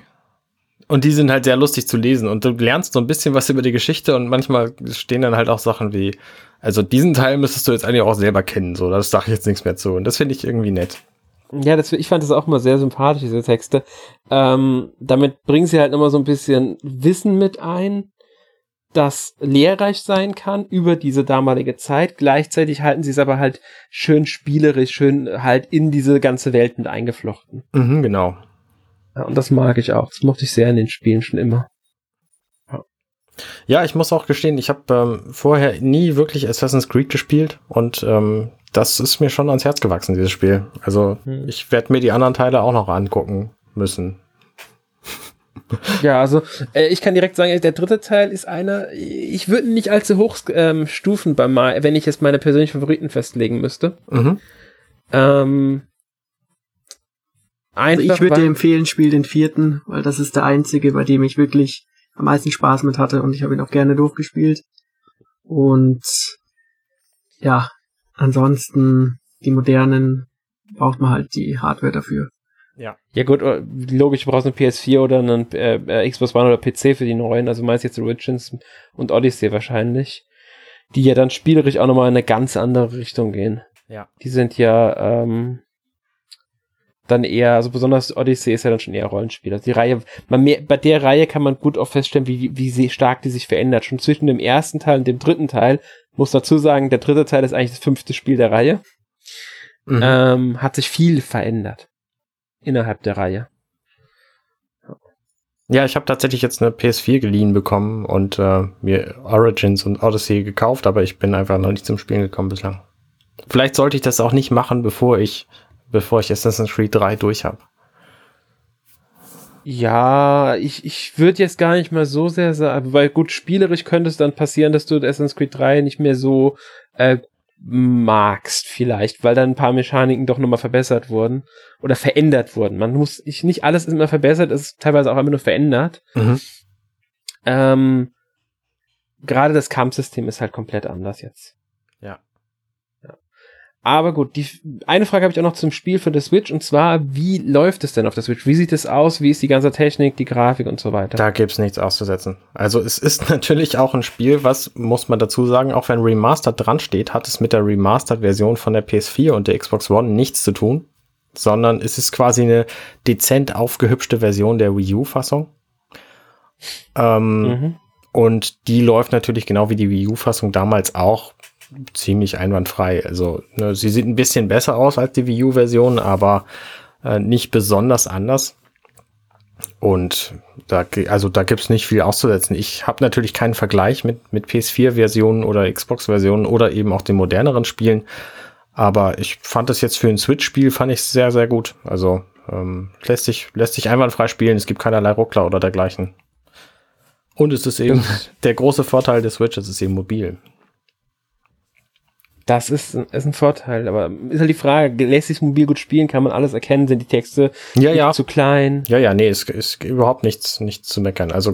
[SPEAKER 2] Und die sind halt sehr lustig zu lesen und du lernst so ein bisschen was über die Geschichte und manchmal stehen dann halt auch Sachen wie, also diesen Teil müsstest du jetzt eigentlich auch selber kennen, so, das sage ich jetzt nichts mehr zu und das finde ich irgendwie nett.
[SPEAKER 1] Ja, das, ich fand das auch immer sehr sympathisch, diese Texte. Ähm, damit bringen sie halt immer so ein bisschen Wissen mit ein, das lehrreich sein kann über diese damalige Zeit. Gleichzeitig halten sie es aber halt schön spielerisch, schön halt in diese ganze Welt mit eingeflochten.
[SPEAKER 2] Mhm, genau.
[SPEAKER 1] Ja, und das mag ich auch. Das mochte ich sehr in den Spielen schon immer.
[SPEAKER 2] Ja, ich muss auch gestehen, ich habe ähm, vorher nie wirklich Assassin's Creed gespielt und ähm, das ist mir schon ans Herz gewachsen, dieses Spiel. Also hm. ich werde mir die anderen Teile auch noch angucken müssen.
[SPEAKER 1] Ja, also äh, ich kann direkt sagen, der dritte Teil ist einer, ich würde nicht allzu hoch ähm, stufen bei mal, wenn ich jetzt meine persönlichen Favoriten festlegen müsste. Mhm. Ähm,
[SPEAKER 3] also ich würde dir empfehlen, spiel den vierten, weil das ist der einzige, bei dem ich wirklich am meisten Spaß mit hatte und ich habe ihn auch gerne durchgespielt. Und ja, ansonsten die modernen braucht man halt die Hardware dafür.
[SPEAKER 1] Ja. Ja gut, äh, logisch, du brauchst eine PS4 oder einen äh, äh, Xbox One oder PC für die neuen, also meist jetzt Origins und Odyssey wahrscheinlich, die ja dann spielerisch auch nochmal in eine ganz andere Richtung gehen.
[SPEAKER 2] Ja.
[SPEAKER 1] Die sind ja ähm, dann eher, also besonders Odyssey ist ja dann schon eher Rollenspiel. Also die Reihe, man mehr, bei der Reihe kann man gut auch feststellen, wie, wie sie stark die sich verändert. Schon zwischen dem ersten Teil und dem dritten Teil, muss dazu sagen, der dritte Teil ist eigentlich das fünfte Spiel der Reihe. Mhm. Ähm, hat sich viel verändert innerhalb der Reihe.
[SPEAKER 2] Ja, ich habe tatsächlich jetzt eine PS4 geliehen bekommen und äh, mir Origins und Odyssey gekauft, aber ich bin einfach noch nicht zum Spielen gekommen bislang. Vielleicht sollte ich das auch nicht machen, bevor ich, bevor ich Assassin's Creed 3 durch habe.
[SPEAKER 1] Ja, ich, ich würde jetzt gar nicht mal so sehr sagen, weil gut, spielerisch könnte es dann passieren, dass du Assassin's Creed 3 nicht mehr so äh, magst vielleicht, weil dann ein paar Mechaniken doch nochmal verbessert wurden oder verändert wurden. Man muss, ich, nicht alles ist immer verbessert, es ist teilweise auch immer nur verändert. Mhm. Ähm, Gerade das Kampfsystem ist halt komplett anders jetzt. Aber gut, die eine Frage habe ich auch noch zum Spiel für die Switch und zwar, wie läuft es denn auf der Switch? Wie sieht es aus? Wie ist die ganze Technik, die Grafik und so weiter?
[SPEAKER 2] Da gibt's nichts auszusetzen. Also es ist natürlich auch ein Spiel, was muss man dazu sagen, auch wenn Remastered dran steht, hat es mit der Remastered-Version von der PS4 und der Xbox One nichts zu tun, sondern es ist quasi eine dezent aufgehübschte Version der Wii U-Fassung. Ähm, mhm. Und die läuft natürlich genau wie die Wii U-Fassung damals auch ziemlich einwandfrei. Also ne, sie sieht ein bisschen besser aus als die Wii U-Version, aber äh, nicht besonders anders. Und da, also da gibt's nicht viel auszusetzen. Ich habe natürlich keinen Vergleich mit, mit PS4-Versionen oder Xbox-Versionen oder eben auch den moderneren Spielen. Aber ich fand das jetzt für ein Switch-Spiel fand ich sehr, sehr gut. Also ähm, lässt sich, lässt sich einwandfrei spielen. Es gibt keinerlei Ruckler oder dergleichen. Und es ist eben der große Vorteil des Switch, es ist eben mobil.
[SPEAKER 1] Das ist, ist ein Vorteil, aber ist halt die Frage, lässt sich mobil gut spielen, kann man alles erkennen, sind die Texte
[SPEAKER 2] ja, ja.
[SPEAKER 1] zu klein?
[SPEAKER 2] Ja, ja, nee, es ist überhaupt nichts, nichts zu meckern. Also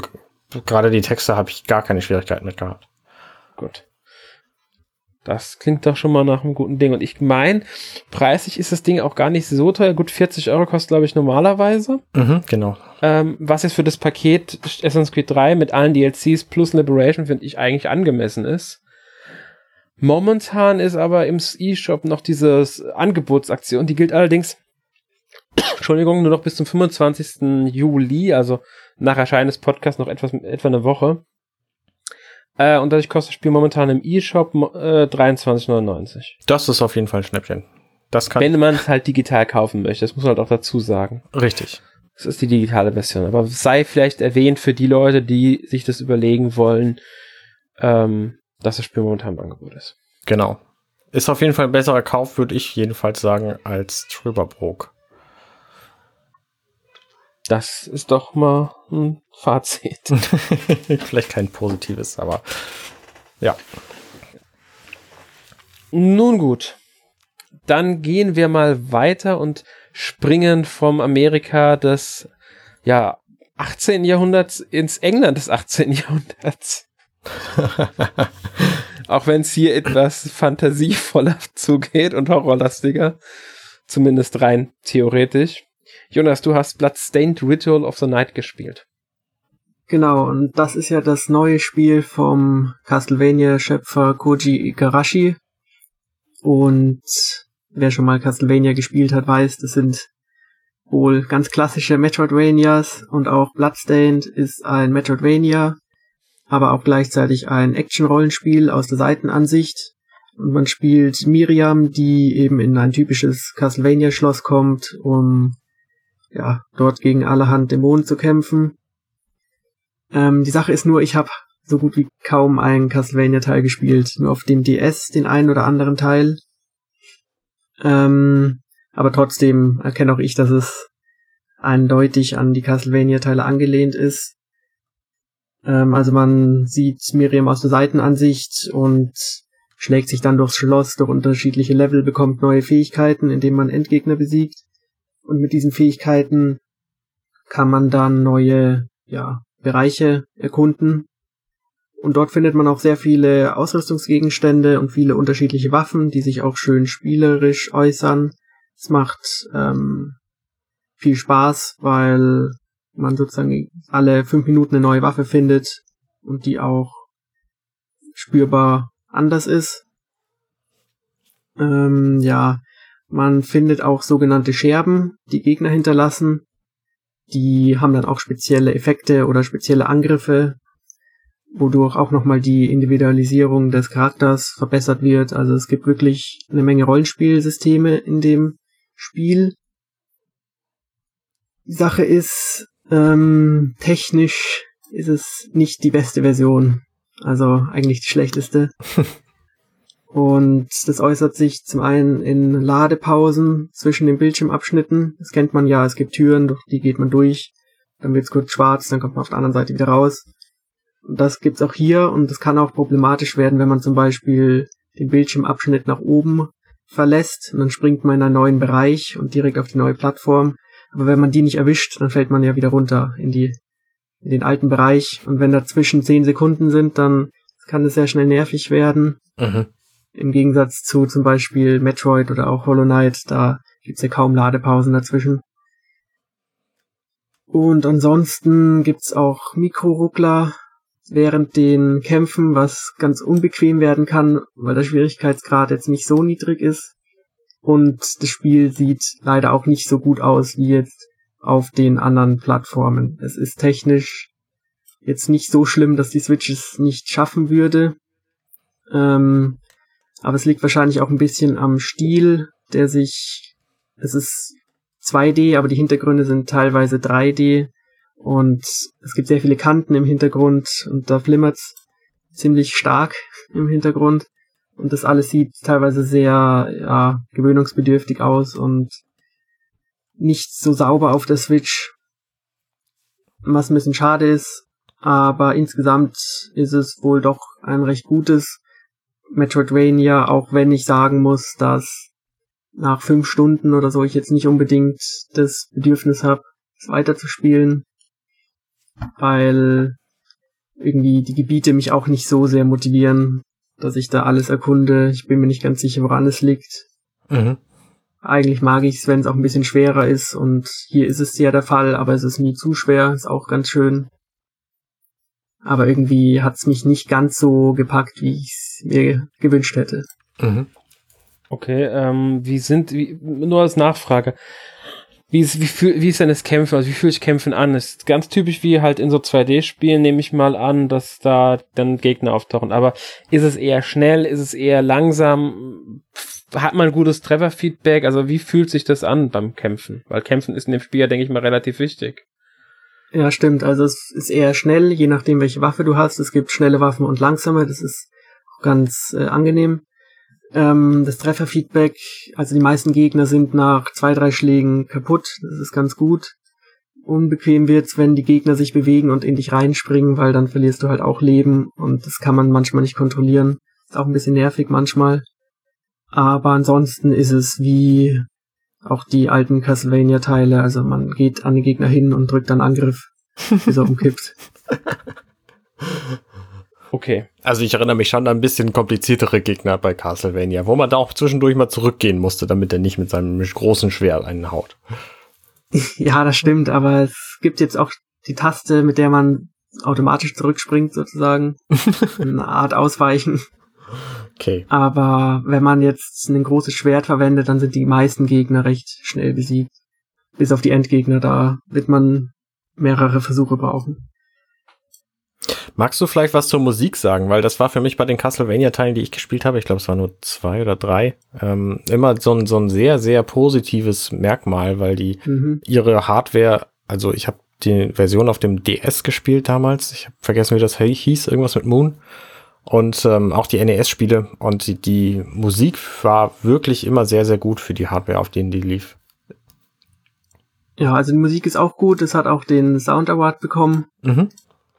[SPEAKER 2] gerade die Texte habe ich gar keine Schwierigkeiten mit gehabt.
[SPEAKER 1] Gut. Das klingt doch schon mal nach einem guten Ding. Und ich meine, preislich ist das Ding auch gar nicht so teuer. Gut, 40 Euro kostet, glaube ich, normalerweise.
[SPEAKER 2] Mhm, genau.
[SPEAKER 1] Ähm, was jetzt für das Paket Assassin's Creed 3 mit allen DLCs plus Liberation, finde ich, eigentlich angemessen ist. Momentan ist aber im E-Shop noch diese Angebotsaktion. Die gilt allerdings, Entschuldigung, nur noch bis zum 25. Juli, also nach Erscheinen des Podcasts noch etwas, etwa eine Woche. Äh, und dadurch kostet das Spiel momentan im E-Shop äh, 23,99.
[SPEAKER 2] Das ist auf jeden Fall ein Schnäppchen.
[SPEAKER 1] Das kann Wenn man es halt digital kaufen möchte, das muss man halt auch dazu sagen.
[SPEAKER 2] Richtig.
[SPEAKER 1] Das ist die digitale Version. Aber sei vielleicht erwähnt für die Leute, die sich das überlegen wollen, ähm, dass das Spiel momentan im Angebot ist.
[SPEAKER 2] Genau. Ist auf jeden Fall ein besserer Kauf, würde ich jedenfalls sagen, als Trüberbrook.
[SPEAKER 1] Das ist doch mal ein Fazit.
[SPEAKER 2] Vielleicht kein positives, aber ja.
[SPEAKER 1] Nun gut. Dann gehen wir mal weiter und springen vom Amerika des ja, 18. Jahrhunderts ins England des 18. Jahrhunderts. Auch wenn es hier etwas fantasievoller zugeht und horrorlastiger. Zumindest rein theoretisch. Jonas, du hast Bloodstained Ritual of the Night gespielt.
[SPEAKER 3] Genau, und das ist ja das neue Spiel vom Castlevania-Schöpfer Koji Igarashi. Und wer schon mal Castlevania gespielt hat, weiß, das sind wohl ganz klassische Metroidvanias und auch Bloodstained ist ein Metroidvania, aber auch gleichzeitig ein Action-Rollenspiel aus der Seitenansicht. Und man spielt Miriam, die eben in ein typisches Castlevania-Schloss kommt, um ja dort gegen allerhand Dämonen zu kämpfen. Ähm, die Sache ist nur, ich habe so gut wie kaum einen Castlevania-Teil gespielt, nur auf dem DS den einen oder anderen Teil. Ähm, aber trotzdem erkenne auch ich, dass es eindeutig an die Castlevania-Teile angelehnt ist. Ähm, also man sieht Miriam aus der Seitenansicht und schlägt sich dann durchs Schloss, durch unterschiedliche Level, bekommt neue Fähigkeiten, indem man Endgegner besiegt. Und mit diesen Fähigkeiten kann man dann neue, ja, Bereiche erkunden. Und dort findet man auch sehr viele Ausrüstungsgegenstände und viele unterschiedliche Waffen, die sich auch schön spielerisch äußern. Es macht ähm, viel Spaß, weil man sozusagen alle fünf Minuten eine neue Waffe findet und die auch spürbar anders ist. Ähm, ja, man findet auch sogenannte Scherben, die Gegner hinterlassen. Die haben dann auch spezielle Effekte oder spezielle Angriffe, wodurch auch nochmal die Individualisierung des Charakters verbessert wird. Also es gibt wirklich eine Menge Rollenspielsysteme in dem Spiel. Die Sache ist, ähm, technisch ist es nicht die beste Version. Also eigentlich die schlechteste. Und das äußert sich zum einen in Ladepausen zwischen den Bildschirmabschnitten. Das kennt man ja, es gibt Türen, durch die geht man durch, dann wird's kurz schwarz, dann kommt man auf der anderen Seite wieder raus. Und das gibt's auch hier und das kann auch problematisch werden, wenn man zum Beispiel den Bildschirmabschnitt nach oben verlässt und dann springt man in einen neuen Bereich und direkt auf die neue Plattform. Aber wenn man die nicht erwischt, dann fällt man ja wieder runter in die in den alten Bereich. Und wenn dazwischen zehn Sekunden sind, dann kann es sehr schnell nervig werden. Mhm. Im Gegensatz zu zum Beispiel Metroid oder auch Hollow Knight, da gibt's ja kaum Ladepausen dazwischen. Und ansonsten gibt's auch Mikroruckler während den Kämpfen, was ganz unbequem werden kann, weil der Schwierigkeitsgrad jetzt nicht so niedrig ist. Und das Spiel sieht leider auch nicht so gut aus wie jetzt auf den anderen Plattformen. Es ist technisch jetzt nicht so schlimm, dass die Switch es nicht schaffen würde. Ähm, aber es liegt wahrscheinlich auch ein bisschen am Stil, der sich, es ist 2D, aber die Hintergründe sind teilweise 3D und es gibt sehr viele Kanten im Hintergrund und da flimmert's ziemlich stark im Hintergrund und das alles sieht teilweise sehr ja, gewöhnungsbedürftig aus und nicht so sauber auf der Switch, was ein bisschen schade ist, aber insgesamt ist es wohl doch ein recht gutes Metroidvania, auch wenn ich sagen muss, dass nach fünf Stunden oder so ich jetzt nicht unbedingt das Bedürfnis habe, es weiterzuspielen, weil irgendwie die Gebiete mich auch nicht so sehr motivieren, dass ich da alles erkunde. Ich bin mir nicht ganz sicher, woran es liegt. Mhm. Eigentlich mag ich es, wenn es auch ein bisschen schwerer ist und hier ist es ja der Fall, aber es ist nie zu schwer, ist auch ganz schön. Aber irgendwie hat es mich nicht ganz so gepackt, wie ich es mir gewünscht hätte. Mhm.
[SPEAKER 1] Okay, ähm, wie sind, wie, nur als Nachfrage, wie ist, wie, fühl, wie ist denn das Kämpfen, also wie fühlt sich Kämpfen an? ist ganz typisch wie halt in so 2D-Spielen, nehme ich mal an, dass da dann Gegner auftauchen. Aber ist es eher schnell, ist es eher langsam? Hat man gutes Trefferfeedback? Also wie fühlt sich das an beim Kämpfen? Weil Kämpfen ist in dem Spiel ja, denke ich mal, relativ wichtig.
[SPEAKER 3] Ja, stimmt. Also es ist eher schnell, je nachdem, welche Waffe du hast. Es gibt schnelle Waffen und langsame. Das ist ganz äh, angenehm. Ähm, das Trefferfeedback, also die meisten Gegner sind nach zwei, drei Schlägen kaputt. Das ist ganz gut. Unbequem wird's, wenn die Gegner sich bewegen und in dich reinspringen, weil dann verlierst du halt auch Leben und das kann man manchmal nicht kontrollieren. Ist auch ein bisschen nervig manchmal. Aber ansonsten ist es wie auch die alten Castlevania-Teile. Also man geht an den Gegner hin und drückt dann Angriff, bis er umkippt.
[SPEAKER 1] okay.
[SPEAKER 2] Also ich erinnere mich schon an ein bisschen kompliziertere Gegner bei Castlevania, wo man da auch zwischendurch mal zurückgehen musste, damit er nicht mit seinem großen Schwert einen haut.
[SPEAKER 3] Ja, das stimmt, aber es gibt jetzt auch die Taste, mit der man automatisch zurückspringt sozusagen. Eine Art Ausweichen.
[SPEAKER 2] Okay.
[SPEAKER 3] Aber wenn man jetzt ein großes Schwert verwendet, dann sind die meisten Gegner recht schnell besiegt. Bis auf die Endgegner, da wird man mehrere Versuche brauchen.
[SPEAKER 2] Magst du vielleicht was zur Musik sagen? Weil das war für mich bei den Castlevania-Teilen, die ich gespielt habe, ich glaube, es waren nur zwei oder drei, ähm, immer so ein, so ein sehr, sehr positives Merkmal, weil die mhm. ihre Hardware, also ich habe die Version auf dem DS gespielt damals, ich habe vergessen, wie das hieß, irgendwas mit Moon. Und ähm, auch die NES-Spiele und die, die Musik war wirklich immer sehr, sehr gut für die Hardware, auf denen die lief.
[SPEAKER 3] Ja, also die Musik ist auch gut. Es hat auch den Sound Award bekommen. Mhm.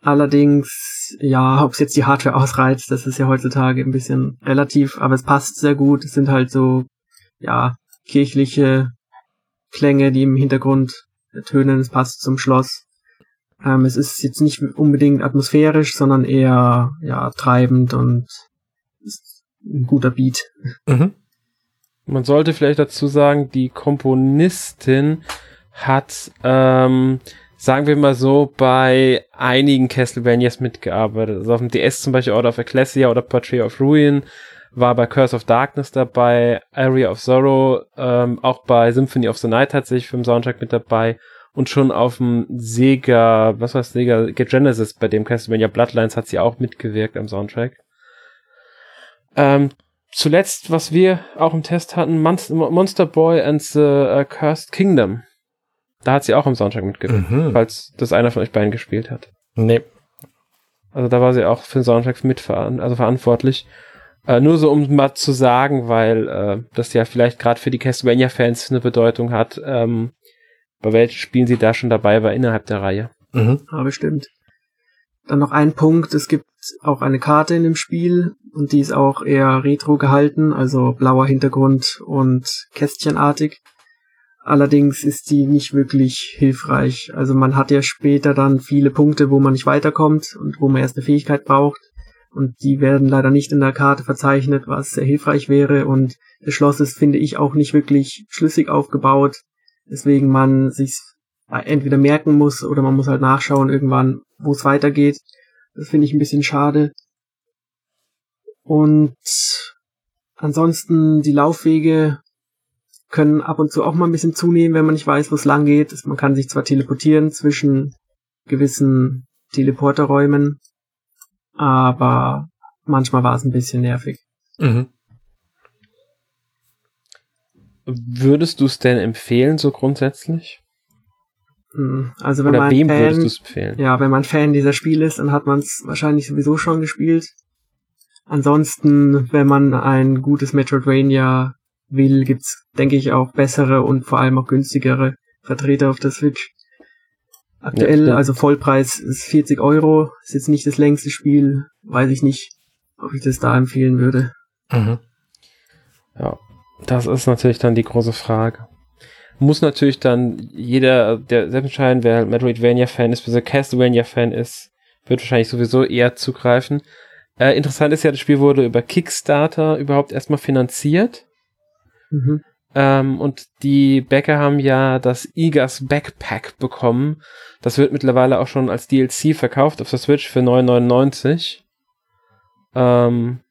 [SPEAKER 3] Allerdings, ja, ob es jetzt die Hardware ausreizt, das ist ja heutzutage ein bisschen relativ, aber es passt sehr gut. Es sind halt so, ja, kirchliche Klänge, die im Hintergrund tönen. Es passt zum Schloss. Ähm, es ist jetzt nicht unbedingt atmosphärisch, sondern eher, ja, treibend und ein guter Beat. Mhm.
[SPEAKER 1] Man sollte vielleicht dazu sagen, die Komponistin hat ähm, sagen wir mal so, bei einigen Castlevanias mitgearbeitet. Also auf dem DS zum Beispiel Order of Ecclesia oder Portrait of Ruin, war bei Curse of Darkness dabei, Area of Sorrow, ähm, auch bei Symphony of the Night tatsächlich für den Soundtrack mit dabei und schon auf dem Sega, was war Sega Genesis, bei dem Castlevania Bloodlines hat sie auch mitgewirkt am Soundtrack. Ähm, zuletzt, was wir auch im Test hatten, Monster Boy and the uh, Cursed Kingdom. Da hat sie auch im Soundtrack mitgewirkt, mhm. falls das einer von euch beiden gespielt hat.
[SPEAKER 2] Nee.
[SPEAKER 1] Also da war sie auch für den Soundtrack mit also verantwortlich. Äh, nur so, um mal zu sagen, weil äh, das ja vielleicht gerade für die Castlevania-Fans eine Bedeutung hat, ähm, bei welchen Spielen sie da schon dabei war innerhalb der Reihe.
[SPEAKER 3] Mhm. Ja, bestimmt. Dann noch ein Punkt, es gibt auch eine Karte in dem Spiel und die ist auch eher retro gehalten, also blauer Hintergrund und kästchenartig. Allerdings ist die nicht wirklich hilfreich. Also man hat ja später dann viele Punkte, wo man nicht weiterkommt und wo man erst eine Fähigkeit braucht. Und die werden leider nicht in der Karte verzeichnet, was sehr hilfreich wäre. Und das Schloss ist, finde ich, auch nicht wirklich schlüssig aufgebaut. Deswegen man sich entweder merken muss oder man muss halt nachschauen irgendwann, wo es weitergeht. Das finde ich ein bisschen schade. Und ansonsten die Laufwege können ab und zu auch mal ein bisschen zunehmen, wenn man nicht weiß, wo es lang geht. Man kann sich zwar teleportieren zwischen gewissen Teleporterräumen, aber manchmal war es ein bisschen nervig. Mhm.
[SPEAKER 1] Würdest du es denn empfehlen, so grundsätzlich?
[SPEAKER 3] Hm, also wenn Oder man wem Fan, würdest du es empfehlen? Ja, wenn man Fan dieser Spiele ist, dann hat man es wahrscheinlich sowieso schon gespielt. Ansonsten, wenn man ein gutes Metroidvania will, gibt's, denke ich, auch bessere und vor allem auch günstigere Vertreter auf der Switch. Aktuell, ja, also Vollpreis ist 40 Euro, ist jetzt nicht das längste Spiel, weiß ich nicht, ob ich das da empfehlen würde. Mhm.
[SPEAKER 1] Ja, das ist natürlich dann die große Frage. Muss natürlich dann jeder, der selbst entscheiden, wer halt Metroidvania-Fan ist, wer Castlevania-Fan ist, wird wahrscheinlich sowieso eher zugreifen. Äh, interessant ist ja, das Spiel wurde über Kickstarter überhaupt erstmal finanziert. Mhm. Ähm, und die Bäcker haben ja das Igas Backpack bekommen. Das wird mittlerweile auch schon als DLC verkauft auf der Switch für 9,99. Ähm,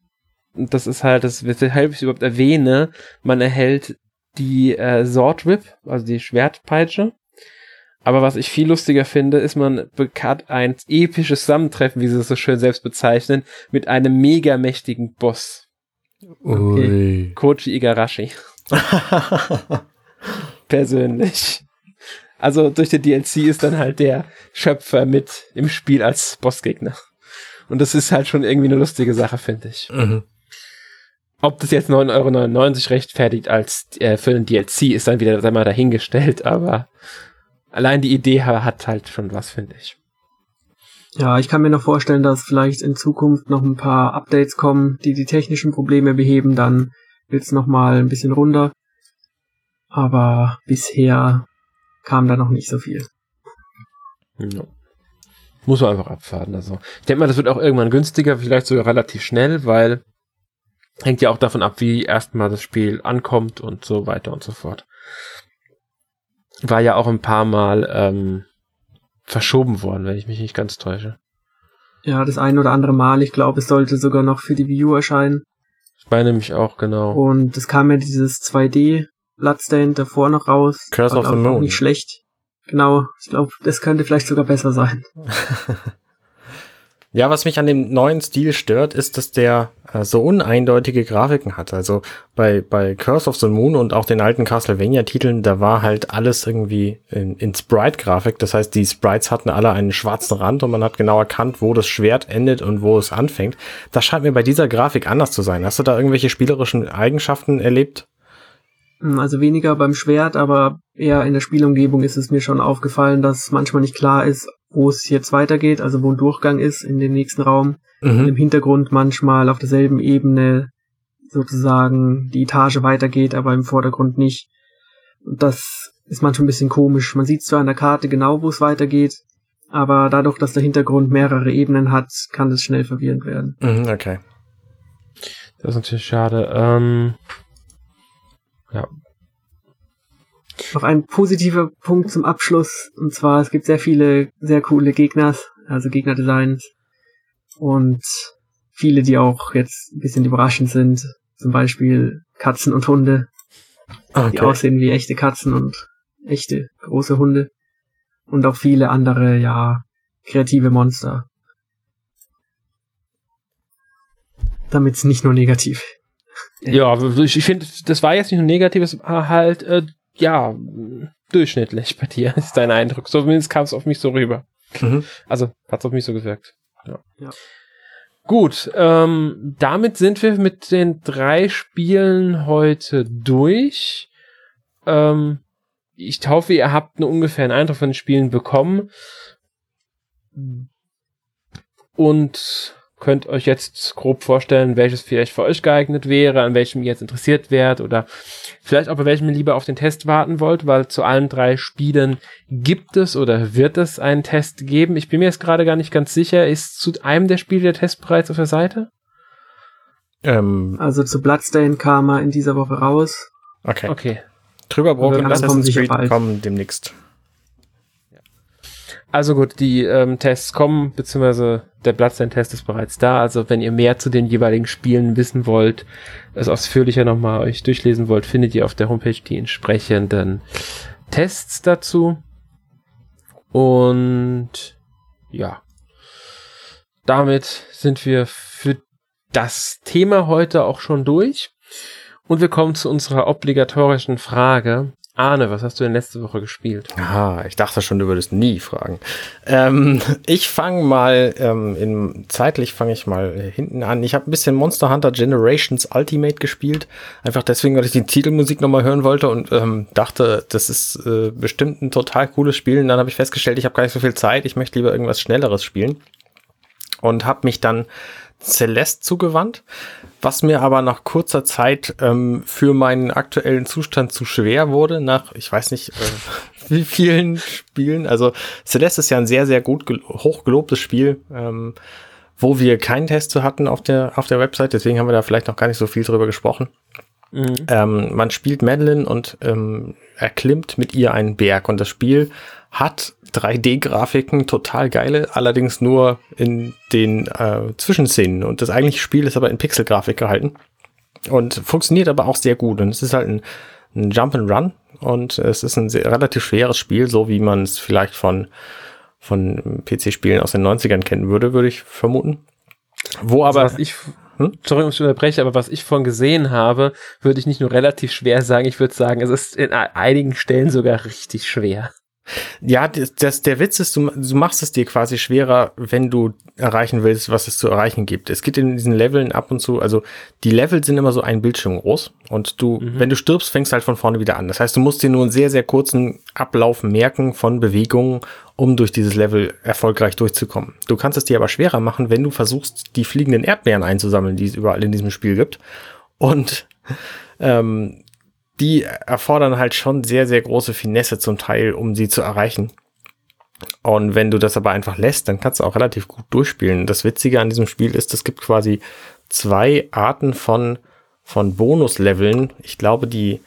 [SPEAKER 1] das ist halt, das weshalb ich überhaupt erwähne, man erhält die äh, Sword Whip, also die Schwertpeitsche. Aber was ich viel lustiger finde, ist, man hat ein episches Zusammentreffen, wie sie es so schön selbst bezeichnen, mit einem mega mächtigen Boss. Okay. Koji Igarashi. Persönlich. Also durch den DLC ist dann halt der Schöpfer mit im Spiel als Bossgegner. Und das ist halt schon irgendwie eine lustige Sache, finde ich. Mhm. Ob das jetzt 9,99 Euro rechtfertigt als äh, für den DLC, ist dann wieder mal, dahingestellt, aber allein die Idee hat halt schon was, finde ich.
[SPEAKER 3] Ja, ich kann mir noch vorstellen, dass vielleicht in Zukunft noch ein paar Updates kommen, die die technischen Probleme beheben, dann wird's noch mal ein bisschen runter. Aber bisher kam da noch nicht so viel.
[SPEAKER 1] Ja. muss man einfach abfahren. Also ich denke mal, das wird auch irgendwann günstiger, vielleicht sogar relativ schnell, weil hängt ja auch davon ab, wie erstmal das Spiel ankommt und so weiter und so fort. War ja auch ein paar Mal ähm, verschoben worden, wenn ich mich nicht ganz täusche.
[SPEAKER 3] Ja, das ein oder andere Mal. Ich glaube, es sollte sogar noch für die Wii U erscheinen.
[SPEAKER 1] Ich meine mich auch, genau.
[SPEAKER 3] Und es kam ja dieses 2D Bloodstained davor noch raus.
[SPEAKER 2] Curse of the Moon.
[SPEAKER 3] Nicht schlecht. Genau. Ich glaube, das könnte vielleicht sogar besser sein.
[SPEAKER 2] Ja, was mich an dem neuen Stil stört, ist, dass der äh, so uneindeutige Grafiken hat. Also bei, bei Curse of the Moon und auch den alten Castlevania-Titeln, da war halt alles irgendwie in, in Sprite-Grafik. Das heißt, die Sprites hatten alle einen schwarzen Rand und man hat genau erkannt, wo das Schwert endet und wo es anfängt. Das scheint mir bei dieser Grafik anders zu sein. Hast du da irgendwelche spielerischen Eigenschaften erlebt?
[SPEAKER 3] Hm, also weniger beim Schwert, aber eher in der Spielumgebung ist es mir schon aufgefallen, dass manchmal nicht klar ist, wo es jetzt weitergeht, also wo ein Durchgang ist in den nächsten Raum. Mhm. Im Hintergrund manchmal auf derselben Ebene sozusagen die Etage weitergeht, aber im Vordergrund nicht. Und das ist manchmal ein bisschen komisch. Man sieht zwar an der Karte genau, wo es weitergeht, aber dadurch, dass der Hintergrund mehrere Ebenen hat, kann das schnell verwirrend werden.
[SPEAKER 2] Mhm, okay.
[SPEAKER 1] Das ist natürlich schade. Ähm, ja,
[SPEAKER 3] noch ein positiver Punkt zum Abschluss. Und zwar, es gibt sehr viele sehr coole Gegner, also Gegnerdesigns. Und viele, die auch jetzt ein bisschen überraschend sind. Zum Beispiel Katzen und Hunde. Okay. Die aussehen wie echte Katzen und echte große Hunde. Und auch viele andere, ja, kreative Monster. Damit es nicht nur negativ.
[SPEAKER 1] Ja, ich finde, das war jetzt nicht nur negativ, es war halt äh, ja, durchschnittlich bei dir, ist dein Eindruck. So Zumindest kam es auf mich so rüber. Mhm. Also hat es auf mich so gewirkt. Ja. ja. Gut, ähm, damit sind wir mit den drei Spielen heute durch. Ähm, ich hoffe, ihr habt einen ungefähren Eindruck von den Spielen bekommen. Und könnt euch jetzt grob vorstellen, welches vielleicht für euch geeignet wäre, an welchem ihr jetzt interessiert wärt oder vielleicht auch bei welchem ihr lieber auf den Test warten wollt, weil zu allen drei Spielen gibt es oder wird es einen Test geben. Ich bin mir jetzt gerade gar nicht ganz sicher. Ist zu einem der Spiele der Test bereits auf der Seite?
[SPEAKER 3] Ähm, also zu Bloodstain kam er in dieser Woche raus.
[SPEAKER 2] Okay.
[SPEAKER 1] Okay.
[SPEAKER 2] Drüber brauchen
[SPEAKER 3] Assassin's Creed
[SPEAKER 2] kommen demnächst.
[SPEAKER 1] Also gut, die ähm, Tests kommen, beziehungsweise der Bloodstained-Test ist bereits da. Also wenn ihr mehr zu den jeweiligen Spielen wissen wollt, es ausführlicher nochmal euch durchlesen wollt, findet ihr auf der Homepage die entsprechenden Tests dazu. Und ja, damit sind wir für das Thema heute auch schon durch. Und wir kommen zu unserer obligatorischen Frage. Arne, was hast du denn letzte Woche gespielt?
[SPEAKER 2] Ah, ich dachte schon, du würdest nie fragen. Ähm, ich fange mal, ähm, in, zeitlich fange ich mal hinten an. Ich habe ein bisschen Monster Hunter Generations Ultimate gespielt. Einfach deswegen, weil ich die Titelmusik nochmal hören wollte und ähm, dachte, das ist äh, bestimmt ein total cooles Spiel. Und dann habe ich festgestellt, ich habe gar nicht so viel Zeit. Ich möchte lieber irgendwas Schnelleres spielen. Und habe mich dann Celeste zugewandt, was mir aber nach kurzer Zeit ähm, für meinen aktuellen Zustand zu schwer wurde, nach, ich weiß nicht, äh, wie vielen Spielen. Also Celeste ist ja ein sehr, sehr gut hochgelobtes Spiel, ähm, wo wir keinen Test zu hatten auf der, auf der Website, deswegen haben wir da vielleicht noch gar nicht so viel drüber gesprochen. Mhm. Ähm, man spielt Madeline und ähm, erklimmt mit ihr einen Berg und das Spiel hat 3D-Grafiken, total geile, allerdings nur in den äh, Zwischenszenen. Und das eigentliche Spiel ist aber in Pixel-Grafik gehalten. Und funktioniert aber auch sehr gut. Und es ist halt ein, ein Jump and Run und es ist ein sehr, relativ schweres Spiel, so wie man es vielleicht von, von PC-Spielen aus den 90ern kennen würde, würde ich vermuten. Wo also aber.
[SPEAKER 1] Was ich, hm? Sorry, ich unterbreche, aber was ich von gesehen habe, würde ich nicht nur relativ schwer sagen, ich würde sagen, es ist in einigen Stellen sogar richtig schwer.
[SPEAKER 2] Ja, das, das, der Witz ist, du, du machst es dir quasi schwerer, wenn du erreichen willst, was es zu erreichen gibt. Es gibt in diesen Leveln ab und zu, also die Level sind immer so ein Bildschirm groß und du, mhm. wenn du stirbst, fängst halt von vorne wieder an. Das heißt, du musst dir nur einen sehr, sehr kurzen Ablauf merken von Bewegungen, um durch dieses Level erfolgreich durchzukommen. Du kannst es dir aber schwerer machen, wenn du versuchst, die fliegenden Erdbeeren einzusammeln, die es überall in diesem Spiel gibt. Und ähm, die erfordern halt schon sehr, sehr große Finesse zum Teil, um sie zu erreichen. Und wenn du das aber einfach lässt, dann kannst du auch relativ gut durchspielen. Das Witzige an diesem Spiel ist, es gibt quasi zwei Arten von, von Bonusleveln. Ich glaube, die,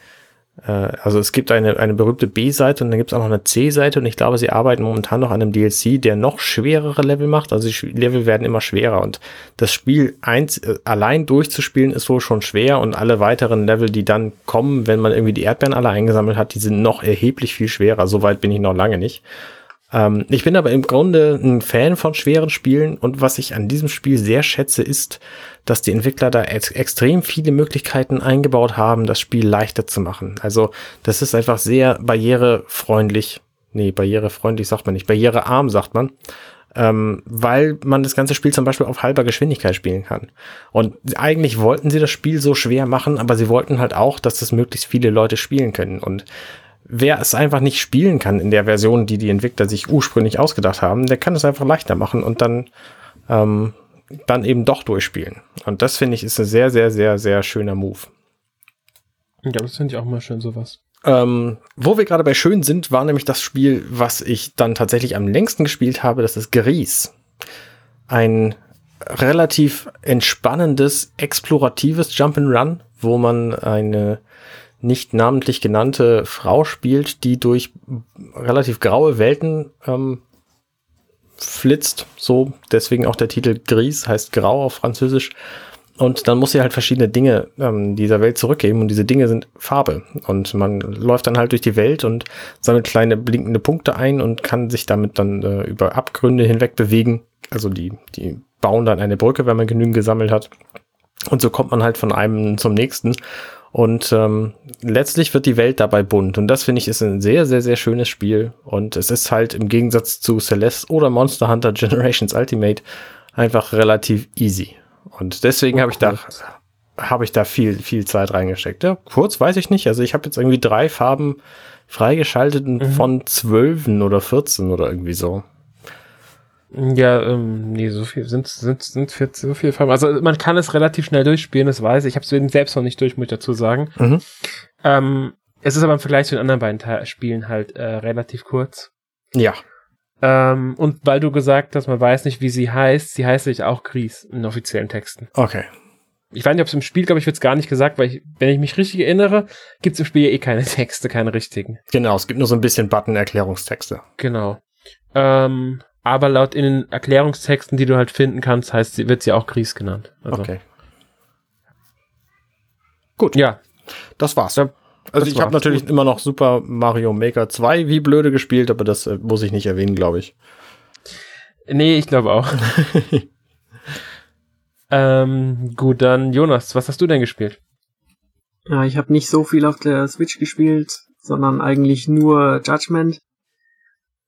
[SPEAKER 2] also es gibt eine, eine berühmte B-Seite und dann gibt es auch noch eine C-Seite und ich glaube, sie arbeiten momentan noch an einem DLC, der noch schwerere Level macht. Also die Level werden immer schwerer und das Spiel eins äh, allein durchzuspielen ist wohl schon schwer und alle weiteren Level, die dann kommen, wenn man irgendwie die Erdbeeren alle eingesammelt hat, die sind noch erheblich viel schwerer. Soweit bin ich noch lange nicht. Ähm, ich bin aber im Grunde ein Fan von schweren Spielen und was ich an diesem Spiel sehr schätze, ist, dass die Entwickler da ex extrem viele Möglichkeiten eingebaut haben, das Spiel leichter zu machen. Also das ist einfach sehr barrierefreundlich. Nee, barrierefreundlich sagt man nicht, barrierearm sagt man. Ähm, weil man das ganze Spiel zum Beispiel auf halber Geschwindigkeit spielen kann. Und eigentlich wollten sie das Spiel so schwer machen, aber sie wollten halt auch, dass das möglichst viele Leute spielen können. Und wer es einfach nicht spielen kann in der Version, die die Entwickler sich ursprünglich ausgedacht haben, der kann es einfach leichter machen und dann, ähm, dann eben doch durchspielen. Und das finde ich ist ein sehr, sehr, sehr, sehr schöner Move.
[SPEAKER 1] Ja, das finde ich auch mal schön, sowas.
[SPEAKER 2] Ähm, wo wir gerade bei schön sind, war nämlich das Spiel, was ich dann tatsächlich am längsten gespielt habe, das ist Gries. Ein relativ entspannendes, exploratives Jump'n'Run, wo man eine nicht namentlich genannte Frau spielt, die durch relativ graue Welten ähm, flitzt. So, deswegen auch der Titel Gris, heißt grau auf Französisch. Und dann muss sie halt verschiedene Dinge ähm, dieser Welt zurückgeben und diese Dinge sind Farbe. Und man läuft dann halt durch die Welt und sammelt kleine blinkende Punkte ein und kann sich damit dann äh, über Abgründe hinweg bewegen. Also die, die bauen dann eine Brücke, wenn man genügend gesammelt hat. Und so kommt man halt von einem zum nächsten. Und ähm, letztlich wird die Welt dabei bunt. Und das finde ich ist ein sehr, sehr, sehr schönes Spiel. Und es ist halt im Gegensatz zu Celeste oder Monster Hunter Generations Ultimate einfach relativ easy. Und deswegen habe ich da habe ich da viel, viel Zeit reingesteckt. Ja, kurz weiß ich nicht. Also ich habe jetzt irgendwie drei Farben freigeschaltet mhm. von zwölfen oder 14 oder irgendwie so.
[SPEAKER 1] Ja, ähm, nee, so viel sind sind sind für so viel Farben. Also man kann es relativ schnell durchspielen, das weiß ich. Ich habe es selbst noch nicht durch, muss ich dazu sagen. Mhm. Ähm, es ist aber im Vergleich zu den anderen beiden Te Spielen halt äh, relativ kurz.
[SPEAKER 2] Ja.
[SPEAKER 1] Ähm, und weil du gesagt hast, man weiß nicht, wie sie heißt, sie heißt nämlich auch Gries in offiziellen Texten.
[SPEAKER 2] Okay.
[SPEAKER 1] Ich weiß nicht, ob es im Spiel, glaube ich, wird es gar nicht gesagt, weil ich, wenn ich mich richtig erinnere, gibt es im Spiel ja eh keine Texte, keine richtigen.
[SPEAKER 2] Genau, es gibt nur so ein bisschen Button-Erklärungstexte.
[SPEAKER 1] Genau. Ähm, aber laut in den Erklärungstexten, die du halt finden kannst, heißt, wird sie auch Gries genannt.
[SPEAKER 2] Also. Okay.
[SPEAKER 1] Gut. Ja.
[SPEAKER 2] Das war's. Ja, also ich habe natürlich gut. immer noch Super Mario Maker 2 wie blöde gespielt, aber das äh, muss ich nicht erwähnen, glaube ich.
[SPEAKER 1] Nee, ich glaube auch. ähm, gut, dann Jonas, was hast du denn gespielt?
[SPEAKER 3] Ja, ich habe nicht so viel auf der Switch gespielt, sondern eigentlich nur Judgment.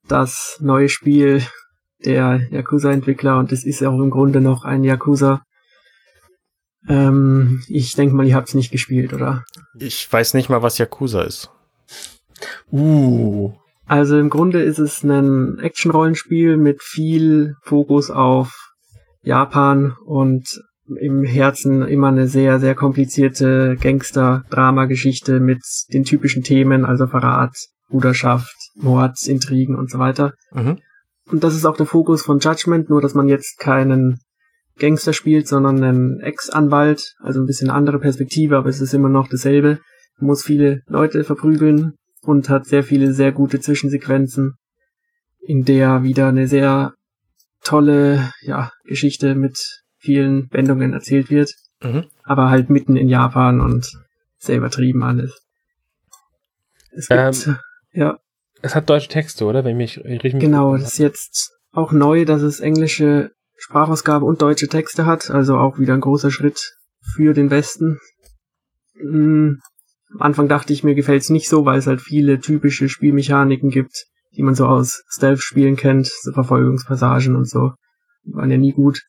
[SPEAKER 3] Das neue Spiel der Yakuza-Entwickler und es ist auch im Grunde noch ein Yakuza. Ähm, ich denke mal, ihr habt es nicht gespielt, oder?
[SPEAKER 2] Ich weiß nicht mal, was Yakuza ist.
[SPEAKER 3] Uh. Also im Grunde ist es ein Action-Rollenspiel mit viel Fokus auf Japan und im Herzen immer eine sehr, sehr komplizierte Gangster-Drama-Geschichte mit den typischen Themen, also Verrat, Bruderschaft, Mords, Intrigen und so weiter. Mhm. Und das ist auch der Fokus von Judgment, nur dass man jetzt keinen Gangster spielt, sondern einen Ex-Anwalt, also ein bisschen andere Perspektive, aber es ist immer noch dasselbe. Man muss viele Leute verprügeln und hat sehr viele sehr gute Zwischensequenzen, in der wieder eine sehr tolle ja, Geschichte mit vielen Wendungen erzählt wird, mhm. aber halt mitten in Japan und sehr übertrieben alles.
[SPEAKER 1] Es gibt, ähm, ja. Es hat deutsche Texte, oder? Wenn mich
[SPEAKER 3] richtig Genau, das ist jetzt auch neu, dass es englische Sprachausgabe und deutsche Texte hat, also auch wieder ein großer Schritt für den Westen. Hm, am Anfang dachte ich, mir gefällt es nicht so, weil es halt viele typische Spielmechaniken gibt, die man so aus Stealth-Spielen kennt, so Verfolgungspassagen und so. Die waren ja nie gut.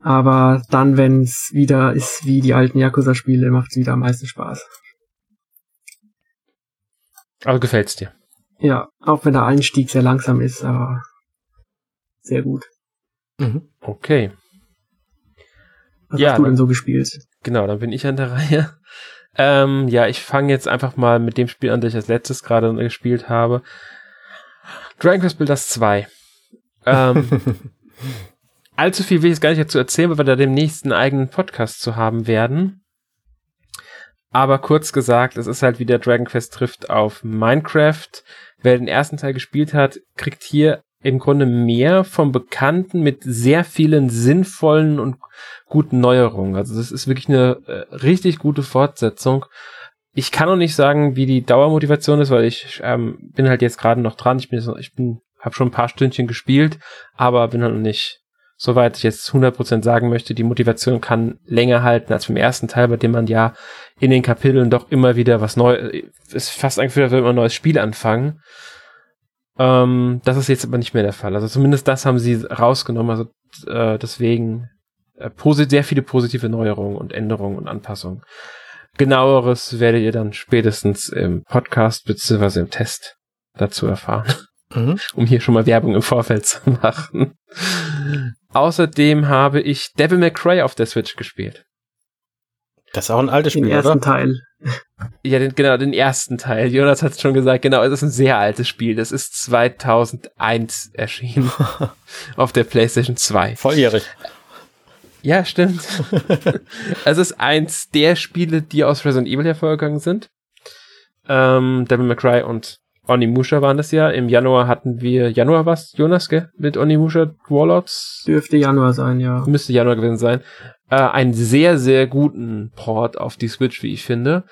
[SPEAKER 3] Aber dann, wenn es wieder ist wie die alten Yakuza-Spiele, macht es wieder am meisten Spaß.
[SPEAKER 1] Also gefällt's dir?
[SPEAKER 3] Ja, auch wenn der Einstieg sehr langsam ist, aber sehr gut.
[SPEAKER 1] Mhm. Okay.
[SPEAKER 3] Was ja, hast du denn so gespielt?
[SPEAKER 1] Genau, dann bin ich an der Reihe. Ähm, ja, ich fange jetzt einfach mal mit dem Spiel an, das ich als letztes gerade gespielt habe. Dragon Quest Builders 2. Ähm, allzu viel will ich jetzt gar nicht dazu erzählen, weil wir da demnächst einen eigenen Podcast zu haben werden. Aber kurz gesagt, es ist halt wieder Dragon Quest trifft auf Minecraft. Wer den ersten Teil gespielt hat, kriegt hier im Grunde mehr vom Bekannten mit sehr vielen sinnvollen und guten Neuerungen. Also das ist wirklich eine äh, richtig gute Fortsetzung. Ich kann noch nicht sagen, wie die Dauermotivation ist, weil ich ähm, bin halt jetzt gerade noch dran. Ich bin, ich bin, habe schon ein paar Stündchen gespielt, aber bin halt noch nicht soweit ich jetzt 100% sagen möchte, die Motivation kann länger halten als beim ersten Teil, bei dem man ja in den Kapiteln doch immer wieder was Neues, ist fast eigentlich wieder ein neues Spiel anfangen. Ähm, das ist jetzt aber nicht mehr der Fall. Also zumindest das haben sie rausgenommen. Also äh, deswegen äh, sehr viele positive Neuerungen und Änderungen und Anpassungen. Genaueres werdet ihr dann spätestens im Podcast bzw. im Test dazu erfahren. Mhm. Um hier schon mal Werbung im Vorfeld zu machen. Außerdem habe ich Devil May Cry auf der Switch gespielt.
[SPEAKER 2] Das ist auch ein altes Spiel,
[SPEAKER 3] Den ersten oder? Teil.
[SPEAKER 1] Ja, den, genau, den ersten Teil. Jonas hat es schon gesagt, genau, es ist ein sehr altes Spiel. Das ist 2001 erschienen. auf der PlayStation 2.
[SPEAKER 2] Volljährig.
[SPEAKER 1] Ja, stimmt. es ist eins der Spiele, die aus Resident Evil hervorgegangen sind. Ähm, Devil May Cry und Onimusha waren das ja. Im Januar hatten wir, Januar was, Jonas, gell? Mit Onimusha Warlords?
[SPEAKER 3] Dürfte Januar sein, ja.
[SPEAKER 1] Müsste Januar gewesen sein äh, einen sehr, sehr guten Port auf die Switch, wie ich finde.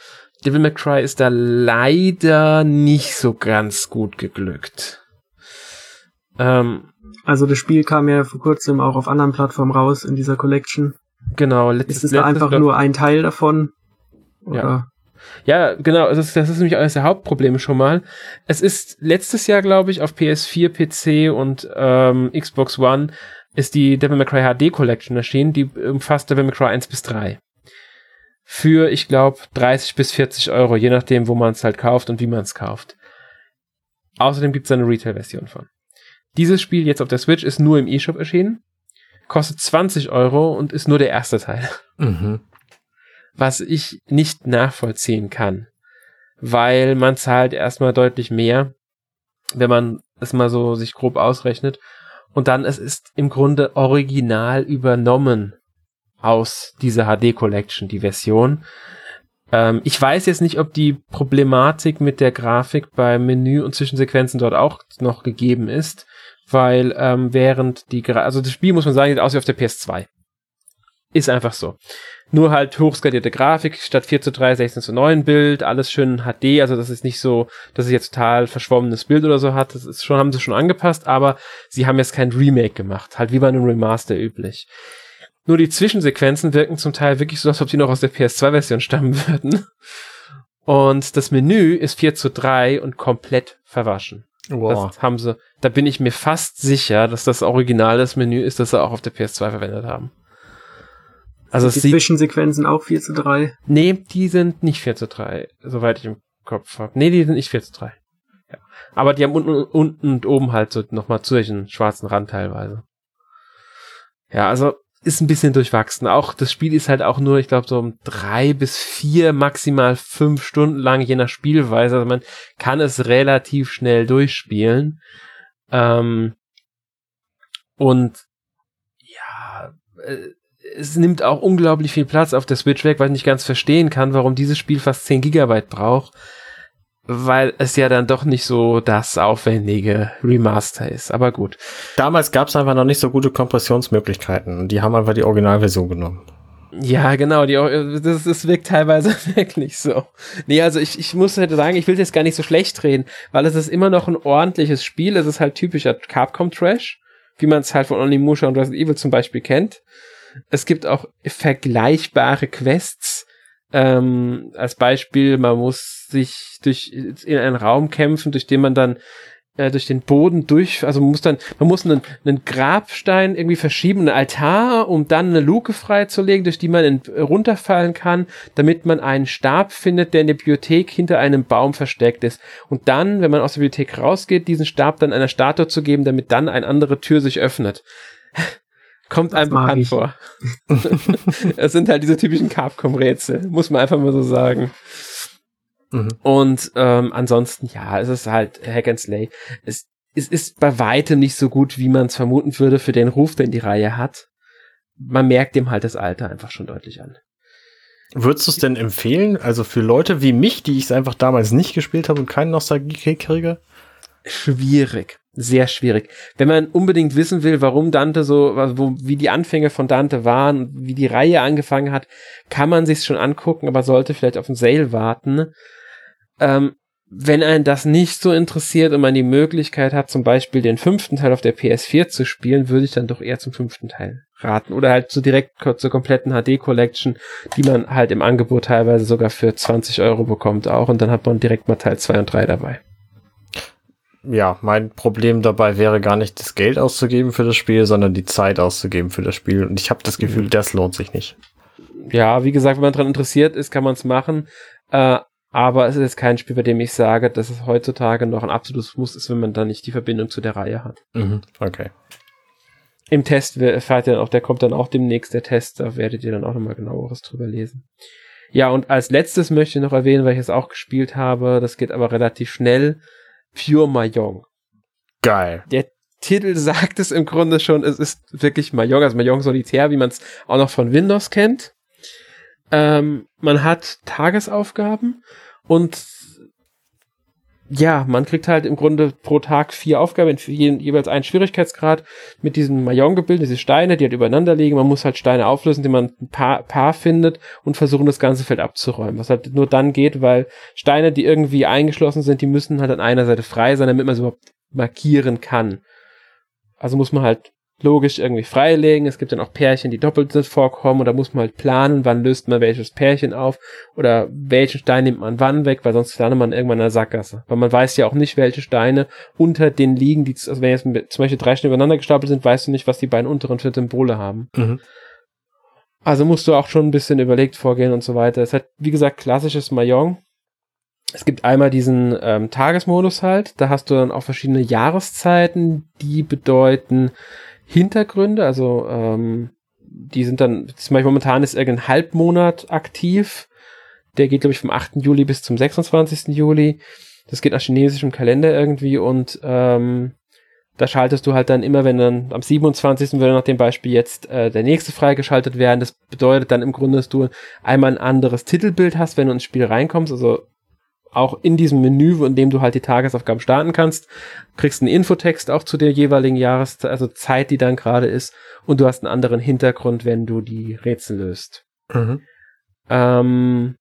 [SPEAKER 1] Devil May Cry ist da leider nicht so ganz gut geglückt.
[SPEAKER 3] Ähm, also das Spiel kam ja vor kurzem auch auf anderen Plattformen raus in dieser Collection.
[SPEAKER 1] Genau.
[SPEAKER 3] Letztes, ist es da einfach nur ein Teil davon?
[SPEAKER 1] Oder? Ja. Ja, genau, das ist, das ist nämlich eines der Hauptprobleme schon mal. Es ist letztes Jahr, glaube ich, auf PS4, PC und ähm, Xbox One ist die Devil May Cry HD Collection erschienen, die umfasst Devil May Cry 1 bis 3. Für, ich glaube, 30 bis 40 Euro, je nachdem, wo man es halt kauft und wie man es kauft. Außerdem gibt es eine Retail-Version von. Dieses Spiel jetzt auf der Switch ist nur im eShop erschienen, kostet 20 Euro und ist nur der erste Teil. Mhm. Was ich nicht nachvollziehen kann, weil man zahlt erstmal deutlich mehr, wenn man es mal so sich grob ausrechnet und dann es ist im Grunde original übernommen aus dieser HD Collection, die Version. Ähm, ich weiß jetzt nicht, ob die Problematik mit der Grafik beim Menü und Zwischensequenzen dort auch noch gegeben ist, weil ähm, während die, Gra also das Spiel muss man sagen, sieht aus wie auf der PS2. Ist einfach so. Nur halt hochskalierte Grafik statt 4 zu 3, 16 zu 9 Bild, alles schön HD, also das ist nicht so, dass es jetzt total verschwommenes Bild oder so hat, das ist schon, haben sie schon angepasst, aber sie haben jetzt kein Remake gemacht, halt wie bei einem Remaster üblich. Nur die Zwischensequenzen wirken zum Teil wirklich so, als ob die noch aus der PS2-Version stammen würden. Und das Menü ist 4 zu 3 und komplett verwaschen. Wow. Das haben sie, da bin ich mir fast sicher, dass das Original das Menü ist, das sie auch auf der PS2 verwendet haben.
[SPEAKER 3] Also die Zwischensequenzen auch 4 zu 3?
[SPEAKER 1] Nee, die sind nicht 4 zu 3, soweit ich im Kopf habe. Nee, die sind nicht 4 zu 3. Ja. Aber die haben unten, unten und oben halt so nochmal zusätzlichen schwarzen Rand teilweise. Ja, also ist ein bisschen durchwachsen. Auch das Spiel ist halt auch nur, ich glaube, so um drei bis vier, maximal fünf Stunden lang, je nach Spielweise. Also man kann es relativ schnell durchspielen. Ähm, und ja, äh, es nimmt auch unglaublich viel Platz auf der Switch weg, weil ich nicht ganz verstehen kann, warum dieses Spiel fast 10 Gigabyte braucht, weil es ja dann doch nicht so das aufwendige Remaster ist. Aber gut.
[SPEAKER 2] Damals gab es einfach noch nicht so gute Kompressionsmöglichkeiten die haben einfach die Originalversion genommen.
[SPEAKER 1] Ja, genau, die, das, das wirkt teilweise wirklich so. Nee, also ich, ich muss halt sagen, ich will das gar nicht so schlecht reden, weil es ist immer noch ein ordentliches Spiel. Es ist halt typischer Capcom-Trash, wie man es halt von Onimusha und Resident Evil zum Beispiel kennt. Es gibt auch vergleichbare Quests. Ähm, als Beispiel, man muss sich durch in einen Raum kämpfen, durch den man dann äh, durch den Boden durch, also man muss dann, man muss einen, einen Grabstein irgendwie verschieben, einen Altar, um dann eine Luke freizulegen, durch die man in, runterfallen kann, damit man einen Stab findet, der in der Bibliothek hinter einem Baum versteckt ist. Und dann, wenn man aus der Bibliothek rausgeht, diesen Stab dann einer Statue zu geben, damit dann eine andere Tür sich öffnet. Kommt einem bekannt vor. es sind halt diese typischen Capcom-Rätsel, muss man einfach mal so sagen. Mhm. Und ähm, ansonsten, ja, es ist halt Hack and Slay. Es, es ist bei weitem nicht so gut, wie man es vermuten würde für den Ruf, den die Reihe hat. Man merkt dem halt das Alter einfach schon deutlich an.
[SPEAKER 2] Würdest du es denn empfehlen? Also für Leute wie mich, die ich es einfach damals nicht gespielt habe und keinen Nostalgie kriege?
[SPEAKER 1] Schwierig. Sehr schwierig. Wenn man unbedingt wissen will, warum Dante so, wo, wie die Anfänge von Dante waren, wie die Reihe angefangen hat, kann man sich's schon angucken, aber sollte vielleicht auf einen Sale warten. Ähm, wenn einen das nicht so interessiert und man die Möglichkeit hat, zum Beispiel den fünften Teil auf der PS4 zu spielen, würde ich dann doch eher zum fünften Teil raten. Oder halt so direkt zur kompletten HD-Collection, die man halt im Angebot teilweise sogar für 20 Euro bekommt auch. Und dann hat man direkt mal Teil 2 und 3 dabei.
[SPEAKER 2] Ja, mein Problem dabei wäre gar nicht das Geld auszugeben für das Spiel, sondern die Zeit auszugeben für das Spiel. Und ich habe das Gefühl, mhm. das lohnt sich nicht.
[SPEAKER 1] Ja, wie gesagt, wenn man daran interessiert ist, kann man es machen. Äh, aber es ist kein Spiel, bei dem ich sage, dass es heutzutage noch ein absolutes Muss ist, wenn man da nicht die Verbindung zu der Reihe hat.
[SPEAKER 2] Mhm, okay.
[SPEAKER 1] Im Test erfahrt ihr dann auch, der kommt dann auch demnächst, der Test, da werdet ihr dann auch nochmal genaueres drüber lesen. Ja, und als letztes möchte ich noch erwähnen, weil ich es auch gespielt habe, das geht aber relativ schnell, Pure Mahjong.
[SPEAKER 2] Geil.
[SPEAKER 1] Der Titel sagt es im Grunde schon, es ist wirklich Mahjong, also Mahjong Solitär, wie man es auch noch von Windows kennt. Ähm, man hat Tagesaufgaben und ja, man kriegt halt im Grunde pro Tag vier Aufgaben, in jeweils einen Schwierigkeitsgrad mit diesen Mayong-Gebilden, diese Steine, die halt übereinander liegen. Man muss halt Steine auflösen, die man ein paar, paar findet und versuchen, das ganze Feld abzuräumen. Was halt nur dann geht, weil Steine, die irgendwie eingeschlossen sind, die müssen halt an einer Seite frei sein, damit man sie überhaupt markieren kann. Also muss man halt logisch irgendwie freilegen. Es gibt dann auch Pärchen, die doppelt vorkommen und da muss man halt planen, wann löst man welches Pärchen auf oder welchen Stein nimmt man wann weg, weil sonst landet man irgendwann in der Sackgasse. Weil man weiß ja auch nicht, welche Steine unter den liegen, die, also wenn jetzt zum Beispiel drei Steine übereinander gestapelt sind, weißt du nicht, was die beiden unteren für Symbole haben. Mhm. Also musst du auch schon ein bisschen überlegt vorgehen und so weiter. Es hat, wie gesagt, klassisches Mahjong. Es gibt einmal diesen ähm, Tagesmodus halt, da hast du dann auch verschiedene Jahreszeiten, die bedeuten, Hintergründe, also ähm, die sind dann, zum Beispiel momentan ist irgendein Halbmonat aktiv. Der geht, glaube ich, vom 8. Juli bis zum 26. Juli. Das geht nach chinesischem Kalender irgendwie und ähm, da schaltest du halt dann immer, wenn dann am 27. würde nach dem Beispiel jetzt äh, der nächste freigeschaltet werden. Das bedeutet dann im Grunde, dass du einmal ein anderes Titelbild hast, wenn du ins Spiel reinkommst. Also auch in diesem Menü, in dem du halt die Tagesaufgaben starten kannst, kriegst einen Infotext auch zu der jeweiligen Jahreszeit, also Zeit, die dann gerade ist, und du hast einen anderen Hintergrund, wenn du die Rätsel löst. Mhm. Ähm,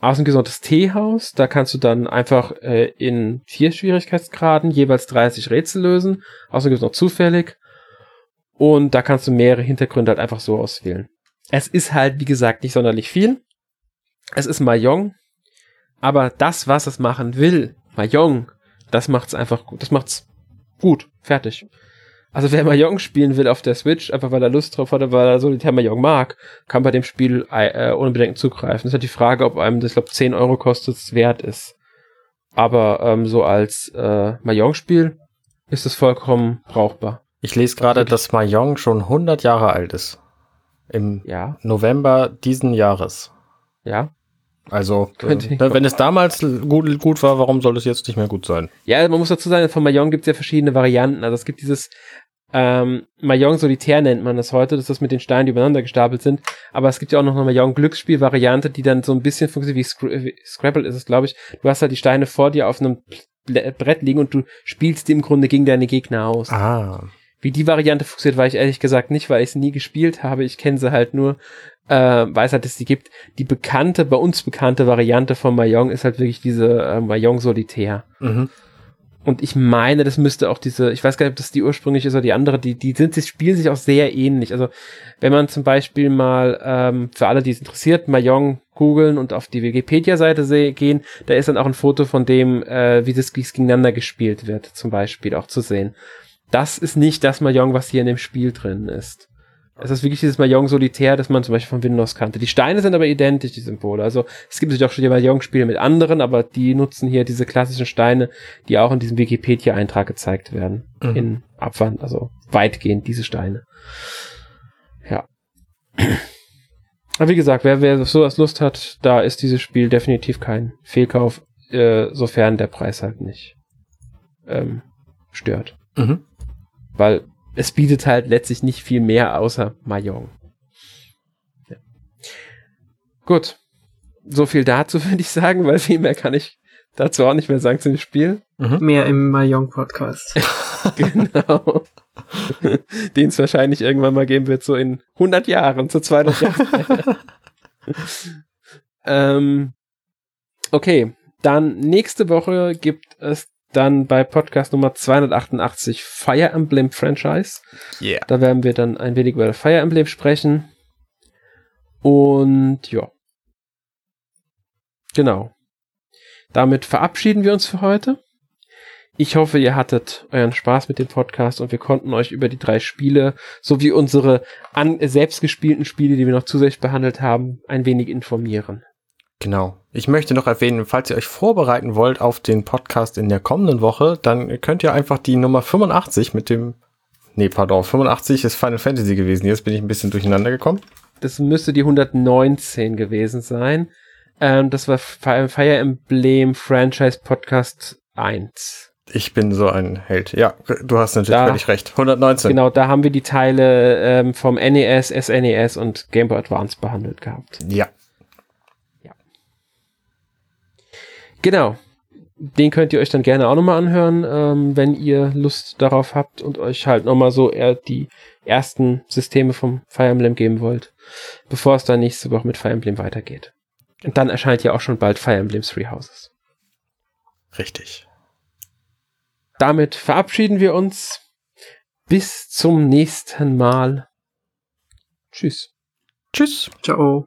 [SPEAKER 1] außen gibt das Teehaus, da kannst du dann einfach äh, in vier Schwierigkeitsgraden jeweils 30 Rätsel lösen. Außerdem gibt es noch zufällig. Und da kannst du mehrere Hintergründe halt einfach so auswählen. Es ist halt, wie gesagt, nicht sonderlich viel. Es ist Mahjong, aber das, was es machen will, Mahjong, das macht's einfach gut. Das macht's gut. Fertig. Also wer Mahjong spielen will auf der Switch, einfach weil er Lust drauf hat, weil er Solitär Mahjong mag, kann bei dem Spiel äh, ohne Bedenken zugreifen. Das ist halt die Frage, ob einem das, ich glaube, 10 Euro kostet, wert ist. Aber ähm, so als äh, Mahjong-Spiel ist es vollkommen brauchbar.
[SPEAKER 2] Ich lese gerade, dass Mahjong schon 100 Jahre alt ist. Im ja. November diesen Jahres.
[SPEAKER 1] Ja.
[SPEAKER 2] Also, äh, wenn es damals gut, gut war, warum soll es jetzt nicht mehr gut sein?
[SPEAKER 1] Ja, man muss dazu sagen, von Mahjong gibt es ja verschiedene Varianten. Also es gibt dieses ähm, Mahjong Solitär nennt man das heute, das ist das mit den Steinen, die übereinander gestapelt sind. Aber es gibt ja auch noch eine Mahjong Glücksspiel-Variante, die dann so ein bisschen funktioniert wie, Scr wie Scrabble ist es, glaube ich. Du hast halt die Steine vor dir auf einem Brett liegen und du spielst die im Grunde gegen deine Gegner aus.
[SPEAKER 2] Ah.
[SPEAKER 1] Wie die Variante funktioniert, weiß ich ehrlich gesagt nicht, weil ich es nie gespielt habe. Ich kenne sie halt nur äh, weiß halt, dass es die gibt. Die bekannte, bei uns bekannte Variante von Mayong ist halt wirklich diese äh, Mayong Solitär. Mhm. Und ich meine, das müsste auch diese, ich weiß gar nicht, ob das die ursprüngliche ist oder die andere, die, die sind, die spielen sich auch sehr ähnlich. Also, wenn man zum Beispiel mal, ähm, für alle, die es interessiert, Mayong googeln und auf die Wikipedia-Seite gehen, da ist dann auch ein Foto von dem, äh, wie das gegeneinander gespielt wird, zum Beispiel auch zu sehen. Das ist nicht das Mayong, was hier in dem Spiel drin ist. Es ist wirklich dieses Mahjong-Solitär, das man zum Beispiel von Windows kannte. Die Steine sind aber identisch, die Symbole. Also es gibt natürlich auch schon die Mahjong-Spiele mit anderen, aber die nutzen hier diese klassischen Steine, die auch in diesem Wikipedia-Eintrag gezeigt werden. Mhm. In Abwand, also weitgehend diese Steine. Ja. Aber wie gesagt, wer, wer sowas Lust hat, da ist dieses Spiel definitiv kein Fehlkauf, äh, sofern der Preis halt nicht ähm, stört. Mhm. Weil es bietet halt letztlich nicht viel mehr außer Mahjong. Ja. Gut. So viel dazu würde ich sagen, weil viel mehr kann ich dazu auch nicht mehr sagen zu dem Spiel.
[SPEAKER 3] Mhm. Mehr im Mahjong Podcast. genau.
[SPEAKER 1] Den es wahrscheinlich irgendwann mal geben wird, so in 100 Jahren, zu 200 Jahren. ähm, okay, dann nächste Woche gibt es dann bei Podcast Nummer 288 Fire Emblem Franchise. Yeah. Da werden wir dann ein wenig über Fire Emblem sprechen. Und ja. Genau. Damit verabschieden wir uns für heute. Ich hoffe, ihr hattet euren Spaß mit dem Podcast und wir konnten euch über die drei Spiele sowie unsere an selbstgespielten Spiele, die wir noch zusätzlich behandelt haben, ein wenig informieren.
[SPEAKER 2] Genau. Ich möchte noch erwähnen, falls ihr euch vorbereiten wollt auf den Podcast in der kommenden Woche, dann könnt ihr einfach die Nummer 85 mit dem, nee, pardon, 85 ist Final Fantasy gewesen. Jetzt bin ich ein bisschen durcheinander gekommen.
[SPEAKER 1] Das müsste die 119 gewesen sein. Ähm, das war Fire Emblem Franchise Podcast 1.
[SPEAKER 2] Ich bin so ein Held. Ja, du hast natürlich da, völlig recht. 119.
[SPEAKER 1] Genau, da haben wir die Teile ähm, vom NES, SNES und Game Boy Advance behandelt gehabt.
[SPEAKER 2] Ja.
[SPEAKER 1] Ja. Genau. Den könnt ihr euch dann gerne auch nochmal anhören, ähm, wenn ihr Lust darauf habt und euch halt nochmal so eher die ersten Systeme vom Fire Emblem geben wollt, bevor es dann nächste Woche mit Fire Emblem weitergeht. Und dann erscheint ja auch schon bald Fire Emblem Three Houses.
[SPEAKER 2] Richtig
[SPEAKER 1] damit verabschieden wir uns. Bis zum nächsten Mal. Tschüss.
[SPEAKER 3] Tschüss. Ciao.